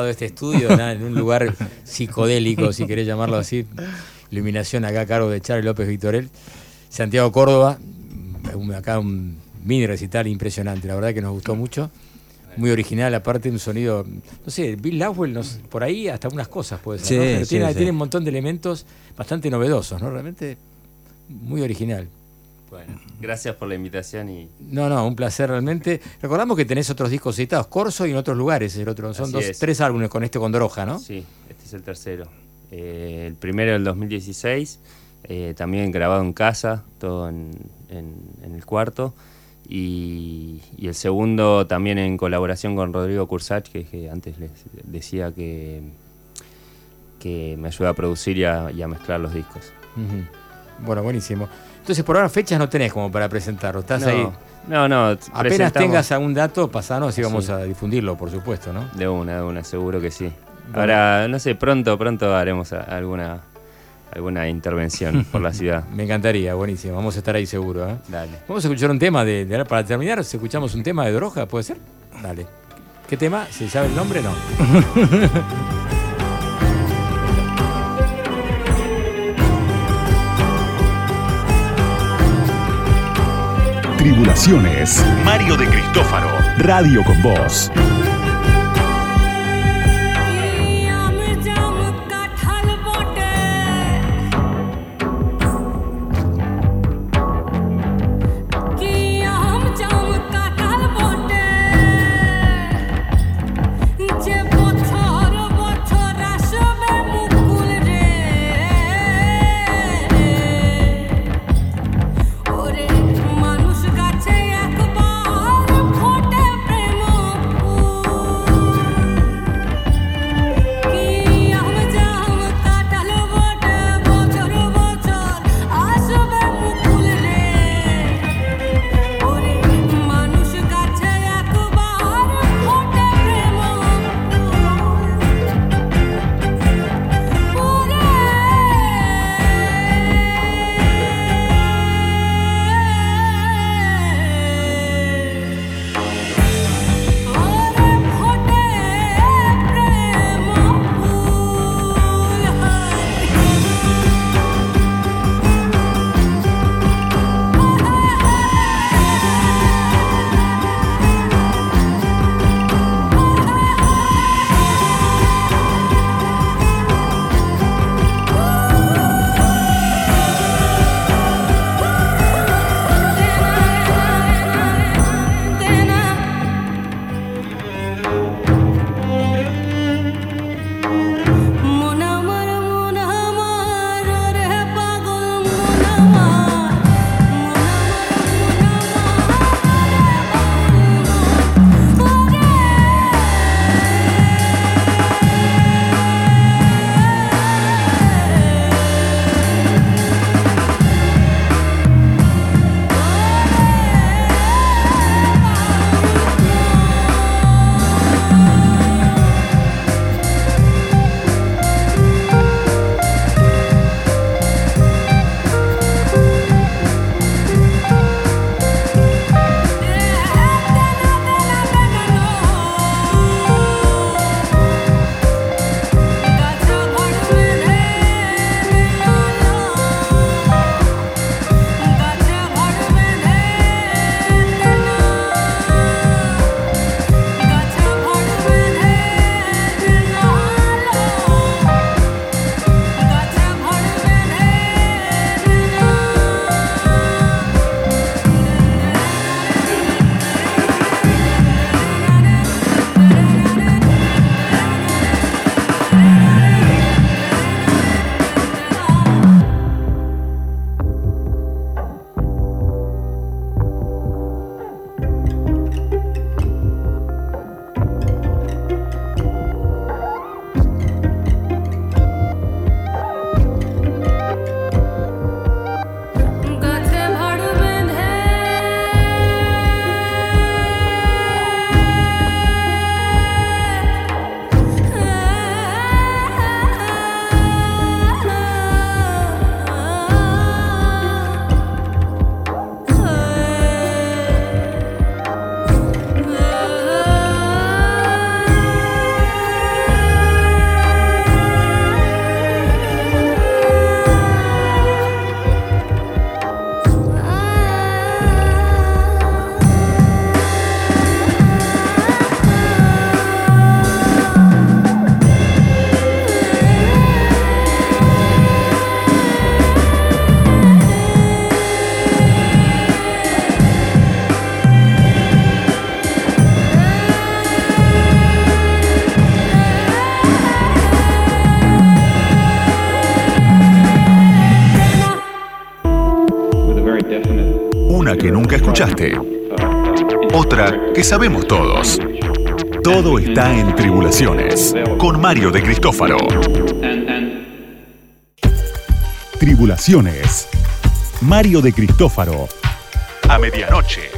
Este estudio ¿no? en un lugar psicodélico, si querés llamarlo así. Iluminación acá a cargo de Charlie López Victorel. Santiago Córdoba, acá un mini recital impresionante, la verdad que nos gustó mucho. Muy original, aparte un sonido, no sé, Bill Laswell, nos- por ahí hasta unas cosas puede ser, ¿no? Sí, Pero sí, tiene, sí. tiene un montón de elementos bastante novedosos, ¿no? Realmente muy original. Gracias por la invitación y No, no, un placer realmente. Recordamos que tenés otros discos citados, Corso y en otros lugares, el otro, son Así dos, es. tres álbumes con este con Droja, ¿no? Sí, este es el tercero. Eh, el primero del 2016, eh, también grabado en casa, todo en, en- en el cuarto. Y, y el segundo también en colaboración con Rodrigo Cursach, que, que antes les decía que, que me ayuda a producir y a, y a mezclar los discos. Bueno, buenísimo. Entonces, por ahora fechas no tenés como para presentarlo. Estás No, ahí. no, no, Apenas tengas algún dato, pasanos y vamos Sí. a difundirlo, por supuesto, ¿no? De una, de una, seguro que sí. Ahora, no sé, pronto, pronto haremos alguna, alguna intervención por la ciudad. Me encantaría, buenísimo. Vamos a estar ahí seguro. ¿eh? Dale. Vamos a escuchar un tema de, de- Para terminar, escuchamos un tema de Droja, ¿puede ser? Dale. ¿Qué tema? ¿Se sabe el nombre? No. Tribulaciones. Mario de Cristófaro. Radio con Voz. Que sabemos todos. Todo está en Tribulaciones. Con Mario de Cristófaro. Tribulaciones. Mario de Cristófaro. A medianoche.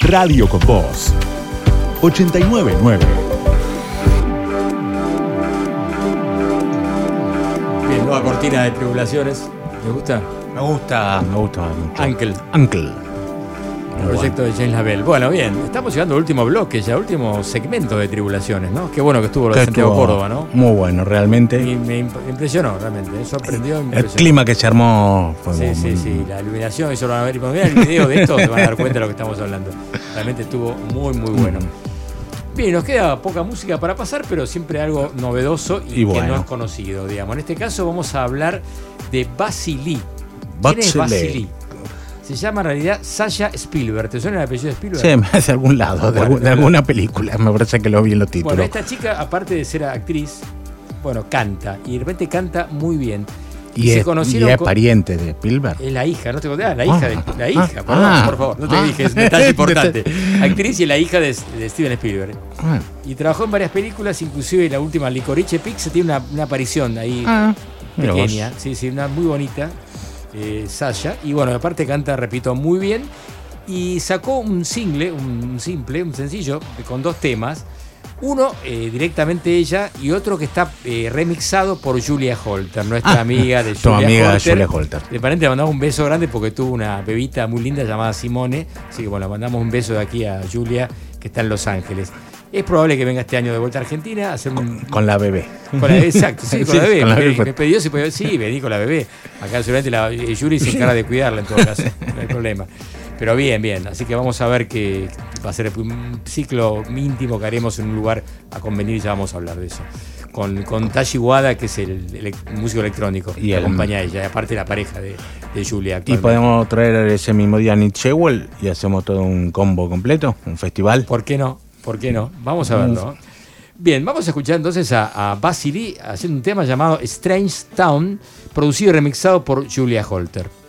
Radio con Voz. 899. Bien, nueva cortina de tribulaciones. ¿Me gusta? Me gusta, me gusta mucho. Uncle. Uncle. El proyecto de James Labelle. Bueno, bien, estamos llegando al último bloque, ya último segmento de tribulaciones, ¿no? Qué bueno que estuvo lo de Santiago Córdoba, ¿no? Muy bueno, realmente. Y me imp- impresionó realmente, me sorprendió. me El impresionó. clima que se armó fue Sí, muy- sí, muy- sí, la iluminación, eso lo van a ver. Cuando vean el video de esto se van a dar cuenta de lo que estamos hablando. Realmente estuvo muy, muy bueno. Bien, nos queda poca música para pasar, pero siempre algo novedoso y, Y que no es conocido, digamos. En este caso vamos a hablar de Basili. ¿Quién es. Basili? Se llama en realidad Sasha Spielberg. ¿Te suena el apellido de Spielberg? Sí, me hace de algún lado, de, Bueno, algún- de alguna película. Me parece que lo vi en los títulos. Bueno, esta chica, aparte de ser actriz, bueno, canta. Y de repente canta muy bien. y, es, y es con- pariente de Spielberg. Es la hija, no te conté, ah, la hija de Ah, la hija, ah, perdón, ah, por favor, no te ah. dije, es un detalle importante. Actriz y la hija de, de Steven Spielberg. Y trabajó en varias películas, inclusive la última Licorice Pizza tiene una, una aparición ahí ah, pequeña, sí, sí, una muy bonita, eh, Sasha. Y bueno, aparte canta, repito, muy bien. Y sacó un single, un, simple, un sencillo, con dos temas. Uno eh, directamente ella y otro que está eh, remixado por Julia Holter, nuestra Ah, amiga de Julia amiga Holter. Julia Holter. De parente le mandamos un beso grande porque tuvo una bebita muy linda llamada Simone. Así que bueno, le mandamos un beso de aquí a Julia, que está en Los Ángeles. Es probable que venga este año de vuelta a Argentina a hacer un, Con la bebé. con la, exacto, sí, con la bebé. con la me, bebé. me pidió si podía. Sí, vení con la bebé. Acá seguramente la eh, Yuri se encarga de cuidarla en todo caso. No hay problema. Pero bien, bien. Así que vamos a ver que va a ser un ciclo íntimo que haremos en un lugar a convenir y ya vamos a hablar de eso. Con, con Tashi Wada, que es el, el músico electrónico, Y que el- acompaña a ella, y aparte la pareja de, de Julia. Y podemos traer ese mismo día a Nick Shewell y hacemos todo un combo completo, un festival. ¿Por qué no? ¿Por qué no? Vamos a verlo. Bien, vamos a escuchar entonces a, a Basili haciendo un tema llamado Strange Town, producido y remixado por Julia Holter.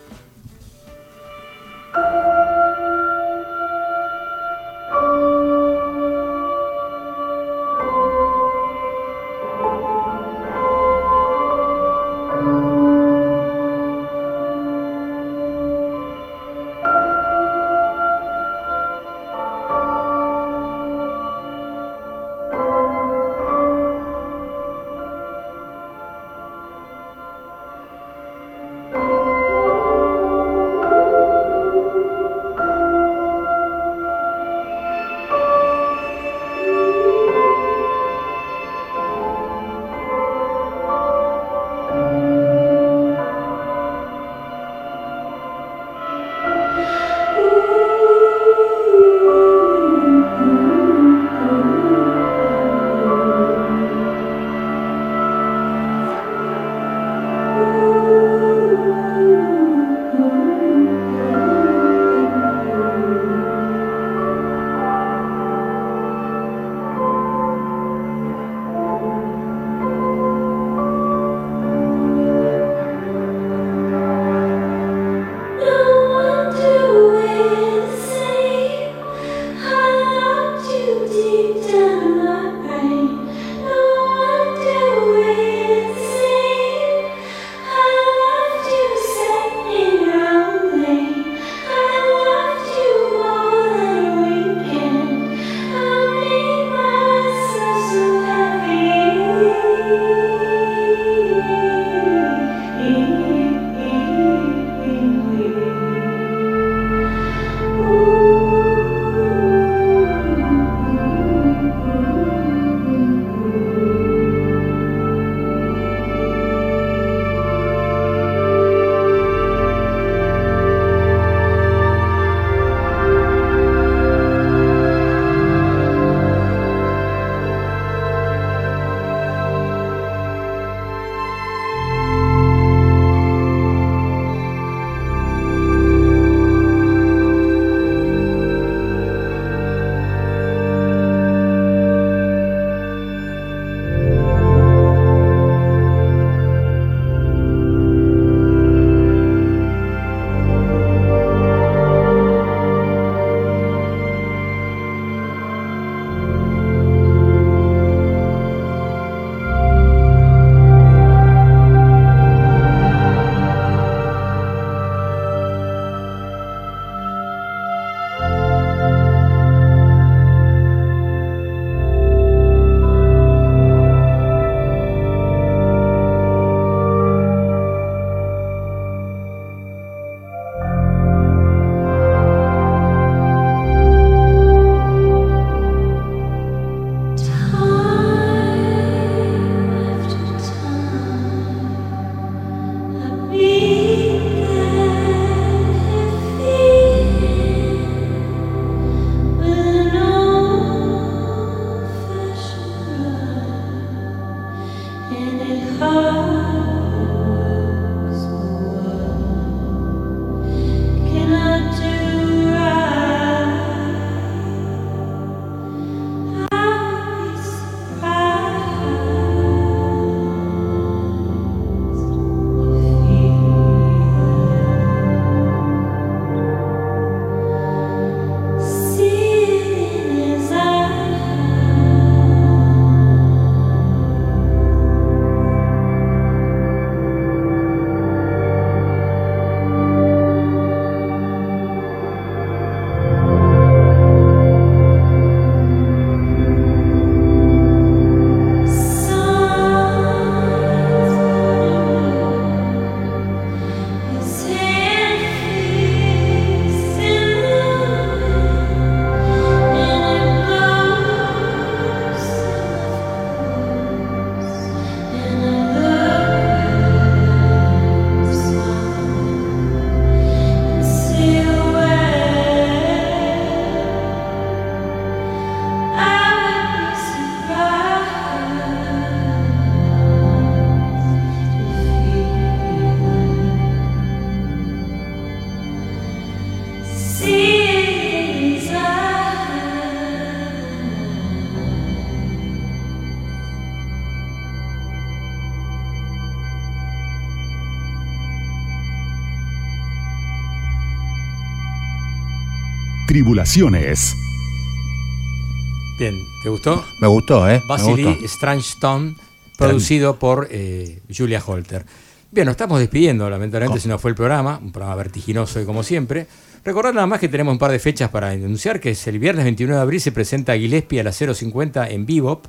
Bien, ¿te gustó? Me gustó, ¿eh? Vasily gustó. Strange Stone, producido por eh, Julia Holter. Bien, nos estamos despidiendo, lamentablemente se nos fue el programa, un programa vertiginoso y como siempre. Recordar nada más que tenemos un par de fechas para anunciar, que es el viernes 29 de abril se presenta Gillespie a las 0.50 en Bebop,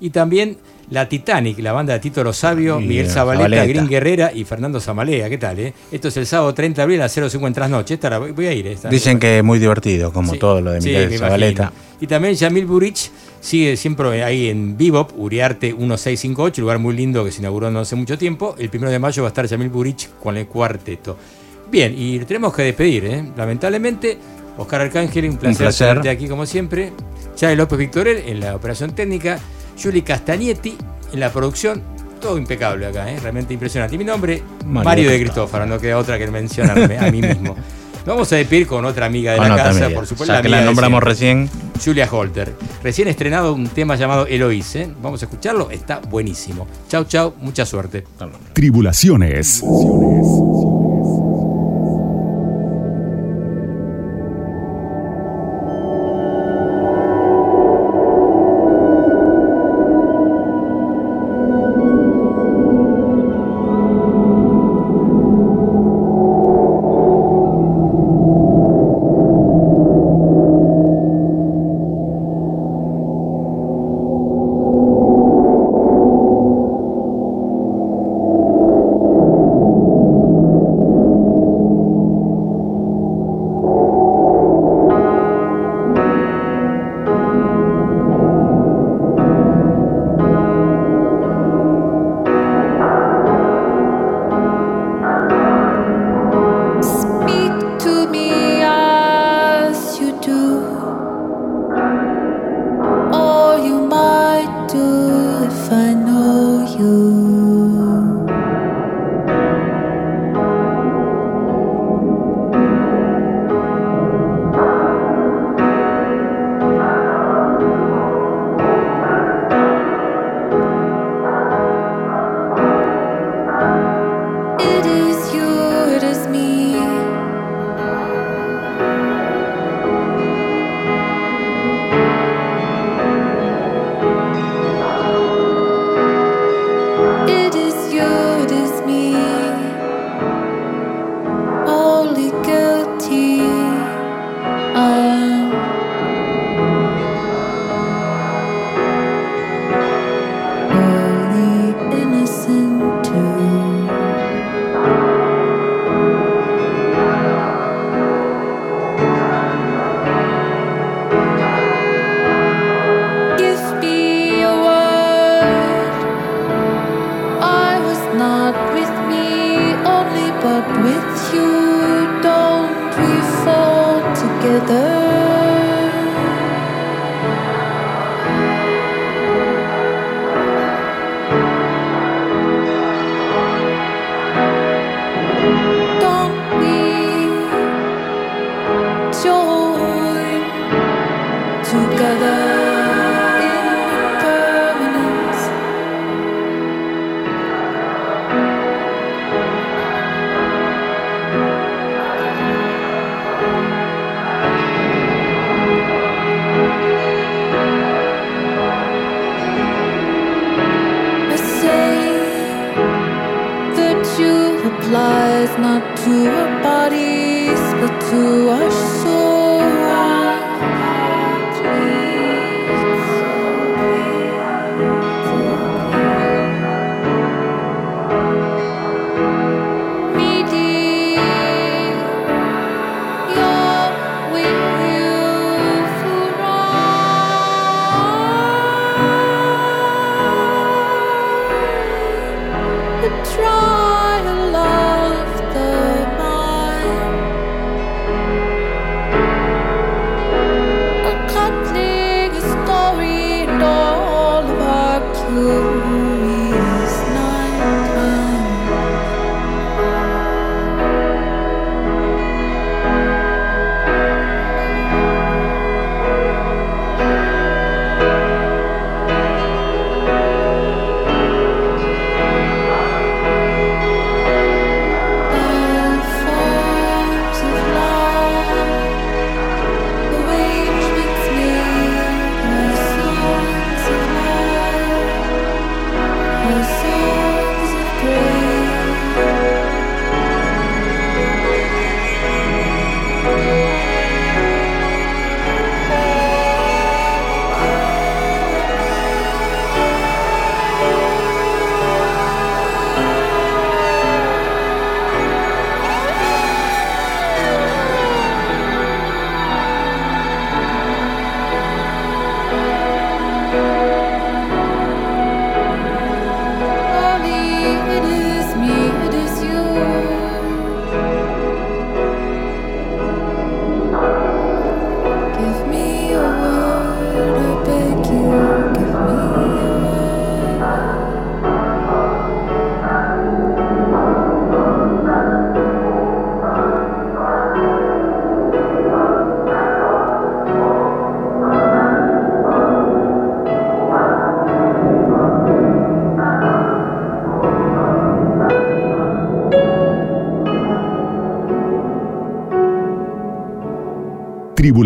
y también la Titanic, la banda de Tito Lo Sabio, Y, Miguel eh, Zabaleta, Zabaleta. Green Guerrera y Fernando Zamalea. ¿Qué tal? Eh? Esto es el sábado 30 de abril a las 0.50 tras noche. Esta la voy a ir. esta- Dicen que es muy divertido, como Sí, todo lo de Miguel Zabaleta. imagino. Y también Yamil Burich sigue siempre ahí en Bebop, Uriarte 1658, lugar muy lindo que se inauguró no hace mucho tiempo. El primero de mayo va a estar Yamil Burich con el cuarteto. Bien, y tenemos que despedir, ¿eh? lamentablemente. Oscar Arcángel, un placer, placer. tenerte aquí como siempre. Chávez López Victorel en la operación técnica. Juli Castagnetti en la producción. Todo impecable acá, ¿eh? realmente impresionante. Y mi nombre, Mario Mario, de Cristófaro, no queda otra que mencionarme a mí mismo. Nos vamos a despedir con otra amiga de Con la casa, amiga. por supuesto. Que la de nombramos recién. Julia Holter. Recién estrenado un tema llamado Eloís. ¿eh? Vamos a escucharlo, está buenísimo. Chau, chau, mucha suerte. Tribulaciones. Speak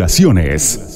Tribulaciones.